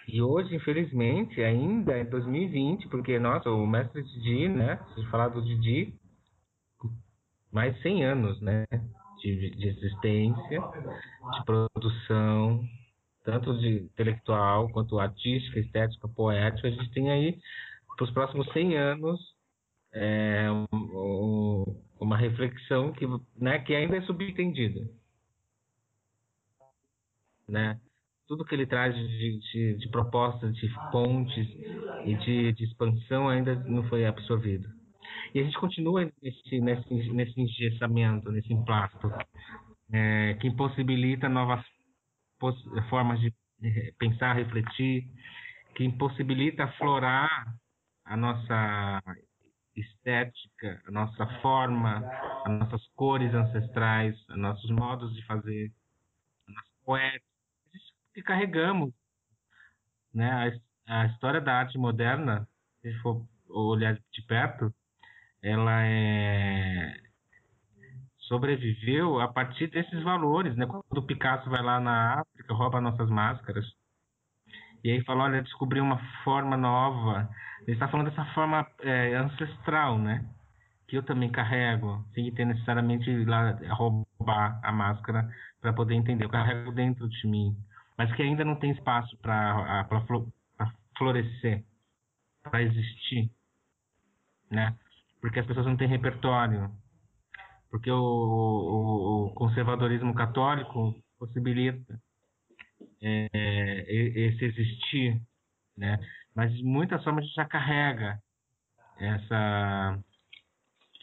E hoje, infelizmente, ainda é 2020, porque, nossa, o mestre Didi, né? Se falar do Didi, mais 100 anos, né? De, de existência, de produção, tanto de intelectual quanto artística, estética, poética. A gente tem aí, para os próximos 100 anos, é, um, um, uma reflexão que, né, que ainda é subentendida né? Tudo que ele traz de, de, de propostas, de pontes e de, de expansão ainda não foi absorvido. E a gente continua nesse, nesse, nesse engessamento, nesse emplasto, é, que impossibilita novas formas de pensar, refletir, que impossibilita aflorar a nossa estética, a nossa forma, as nossas cores ancestrais, os nossos modos de fazer, a nossa poética, que carregamos. Né? A, a história da arte moderna, se for olhar de perto, ela é sobreviveu a partir desses valores, né? Quando o Picasso vai lá na África, rouba nossas máscaras, e aí fala, olha, descobri uma forma nova. Ele está falando dessa forma é, ancestral, né? Que eu também carrego, sem ter necessariamente ir lá roubar a máscara para poder entender. Eu carrego dentro de mim, mas que ainda não tem espaço para florescer, para existir, né? Porque as pessoas não têm repertório, porque o, o, conservadorismo católico possibilita é, esse existir, né? Mas muitas formas já carrega essa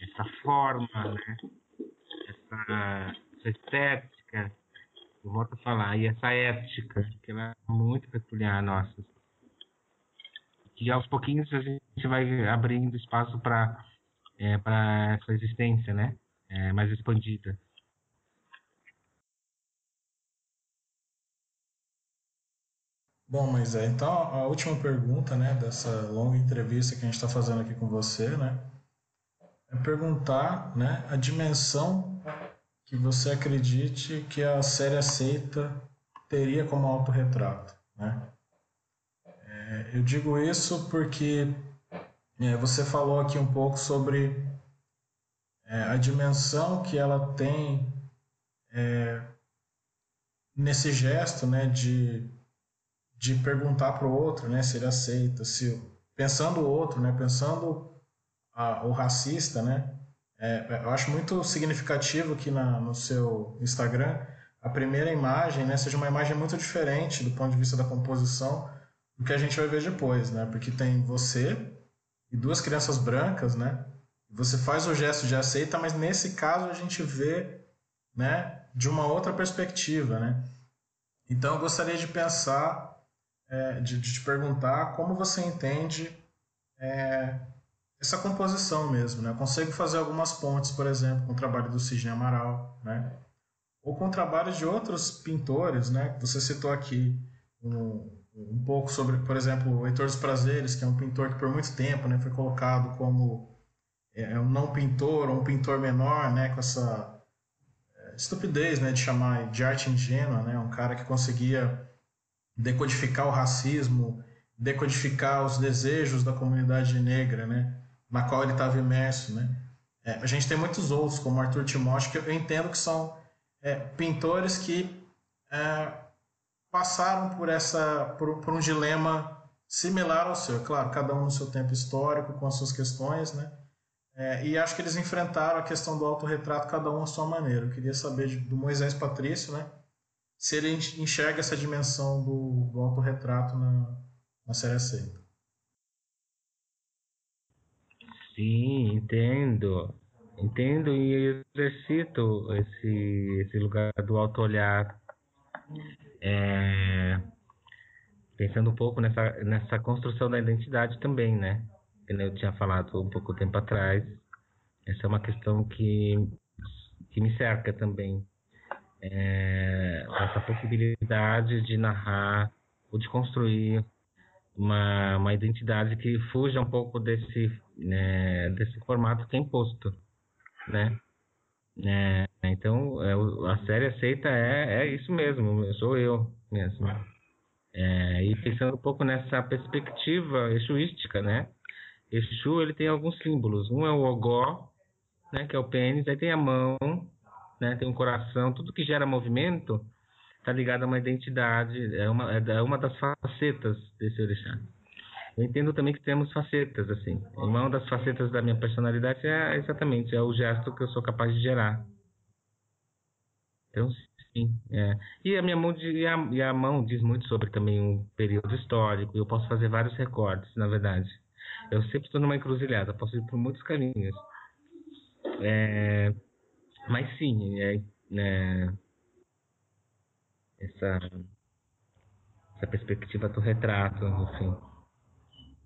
essa forma, né? Essa, essa estética, eu volto a falar, e essa ética, que ela é muito peculiar nossa. E aos pouquinhos a gente vai abrindo espaço para é, essa existência, né? é, mais expandida. Bom, mas é, então a última pergunta, né, dessa longa entrevista que a gente está fazendo aqui com você, né, é perguntar, né, a dimensão que você acredite que a série aceita teria como autorretrato, né? É, eu digo isso porque é, você falou aqui um pouco sobre é, a dimensão que ela tem é, nesse gesto né, de, de perguntar para o outro né, se ele aceita, se pensando o outro, né, pensando a, o racista, né, é, eu acho muito significativo que na, no seu Instagram a primeira imagem né, seja uma imagem muito diferente do ponto de vista da composição do que a gente vai ver depois, né, porque tem você e duas crianças brancas, né, você faz o gesto de aceita, mas nesse caso a gente vê né, de uma outra perspectiva. Né? Então eu gostaria de pensar, é, de, de, te perguntar como você entende é, essa composição mesmo. Né? Eu consigo fazer algumas pontes, por exemplo, com o trabalho do Sidney Amaral, né? ou com o trabalho de outros pintores. Né? Você citou aqui um, um pouco sobre, por exemplo, o Heitor dos Prazeres, que é um pintor que por muito tempo né, foi colocado como é, é um não pintor um pintor menor, né, com essa é, estupidez, né, de chamar de arte ingênua, né, um cara que conseguia decodificar o racismo, decodificar os desejos da comunidade negra, né, na qual ele estava imerso, né. É, a gente tem muitos outros, como Arthur Timóteo, que eu entendo que são é, pintores que é, passaram por essa por, por, um dilema similar ao seu, claro, cada um no seu tempo histórico, com as suas questões, né? É, e acho que eles enfrentaram a questão do autorretrato, cada um à sua maneira. Eu queria saber de, do Moisés Patrício, né? Se ele enxerga essa dimensão do, do autorretrato na, na série aceita. Sim, entendo. Entendo e exercito esse, esse lugar do auto-olhar. É, pensando um pouco nessa, nessa construção da identidade também, né? eu tinha falado um pouco tempo atrás, essa é uma questão que, que me cerca também. É, essa possibilidade de narrar ou de construir uma, uma identidade que fuja um pouco desse, né, desse formato que é imposto, né? É, então, é, a série aceita é, é isso mesmo, sou eu mesmo. É, e pensando um pouco nessa perspectiva exuística, né? Exu ele tem alguns símbolos. Um é o ogó, né, que é o pênis, aí tem a mão, né, tem um coração, tudo que gera movimento está ligado a uma identidade, é uma, é uma das facetas desse orixá. Eu entendo também que temos facetas, assim. Uma das facetas da minha personalidade é exatamente é o gesto que eu sou capaz de gerar. Então, sim. É. E a minha mão e, a, e a mão diz muito sobre também um período histórico. Eu posso fazer vários recortes, na verdade. Eu sempre estou numa encruzilhada, posso ir por muitos caminhos. É, mas sim, é, é, essa, essa perspectiva do retrato, enfim,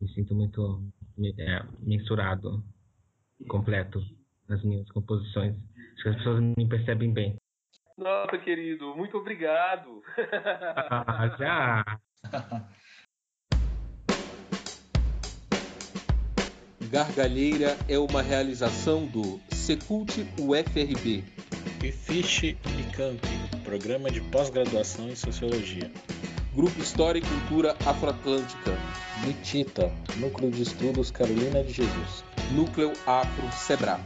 me sinto muito é, mensurado, completo nas minhas composições. Acho que as pessoas me percebem bem. Nossa, querido, muito obrigado. Ah, (laughs) já. Gargalheira é uma realização do Secult UFRB. E Fiche e Camp, programa de pós-graduação em Sociologia. Grupo História e Cultura Afroatlântica. Mitita, Núcleo de Estudos Carolina de Jesus. Núcleo Afro Sebrap.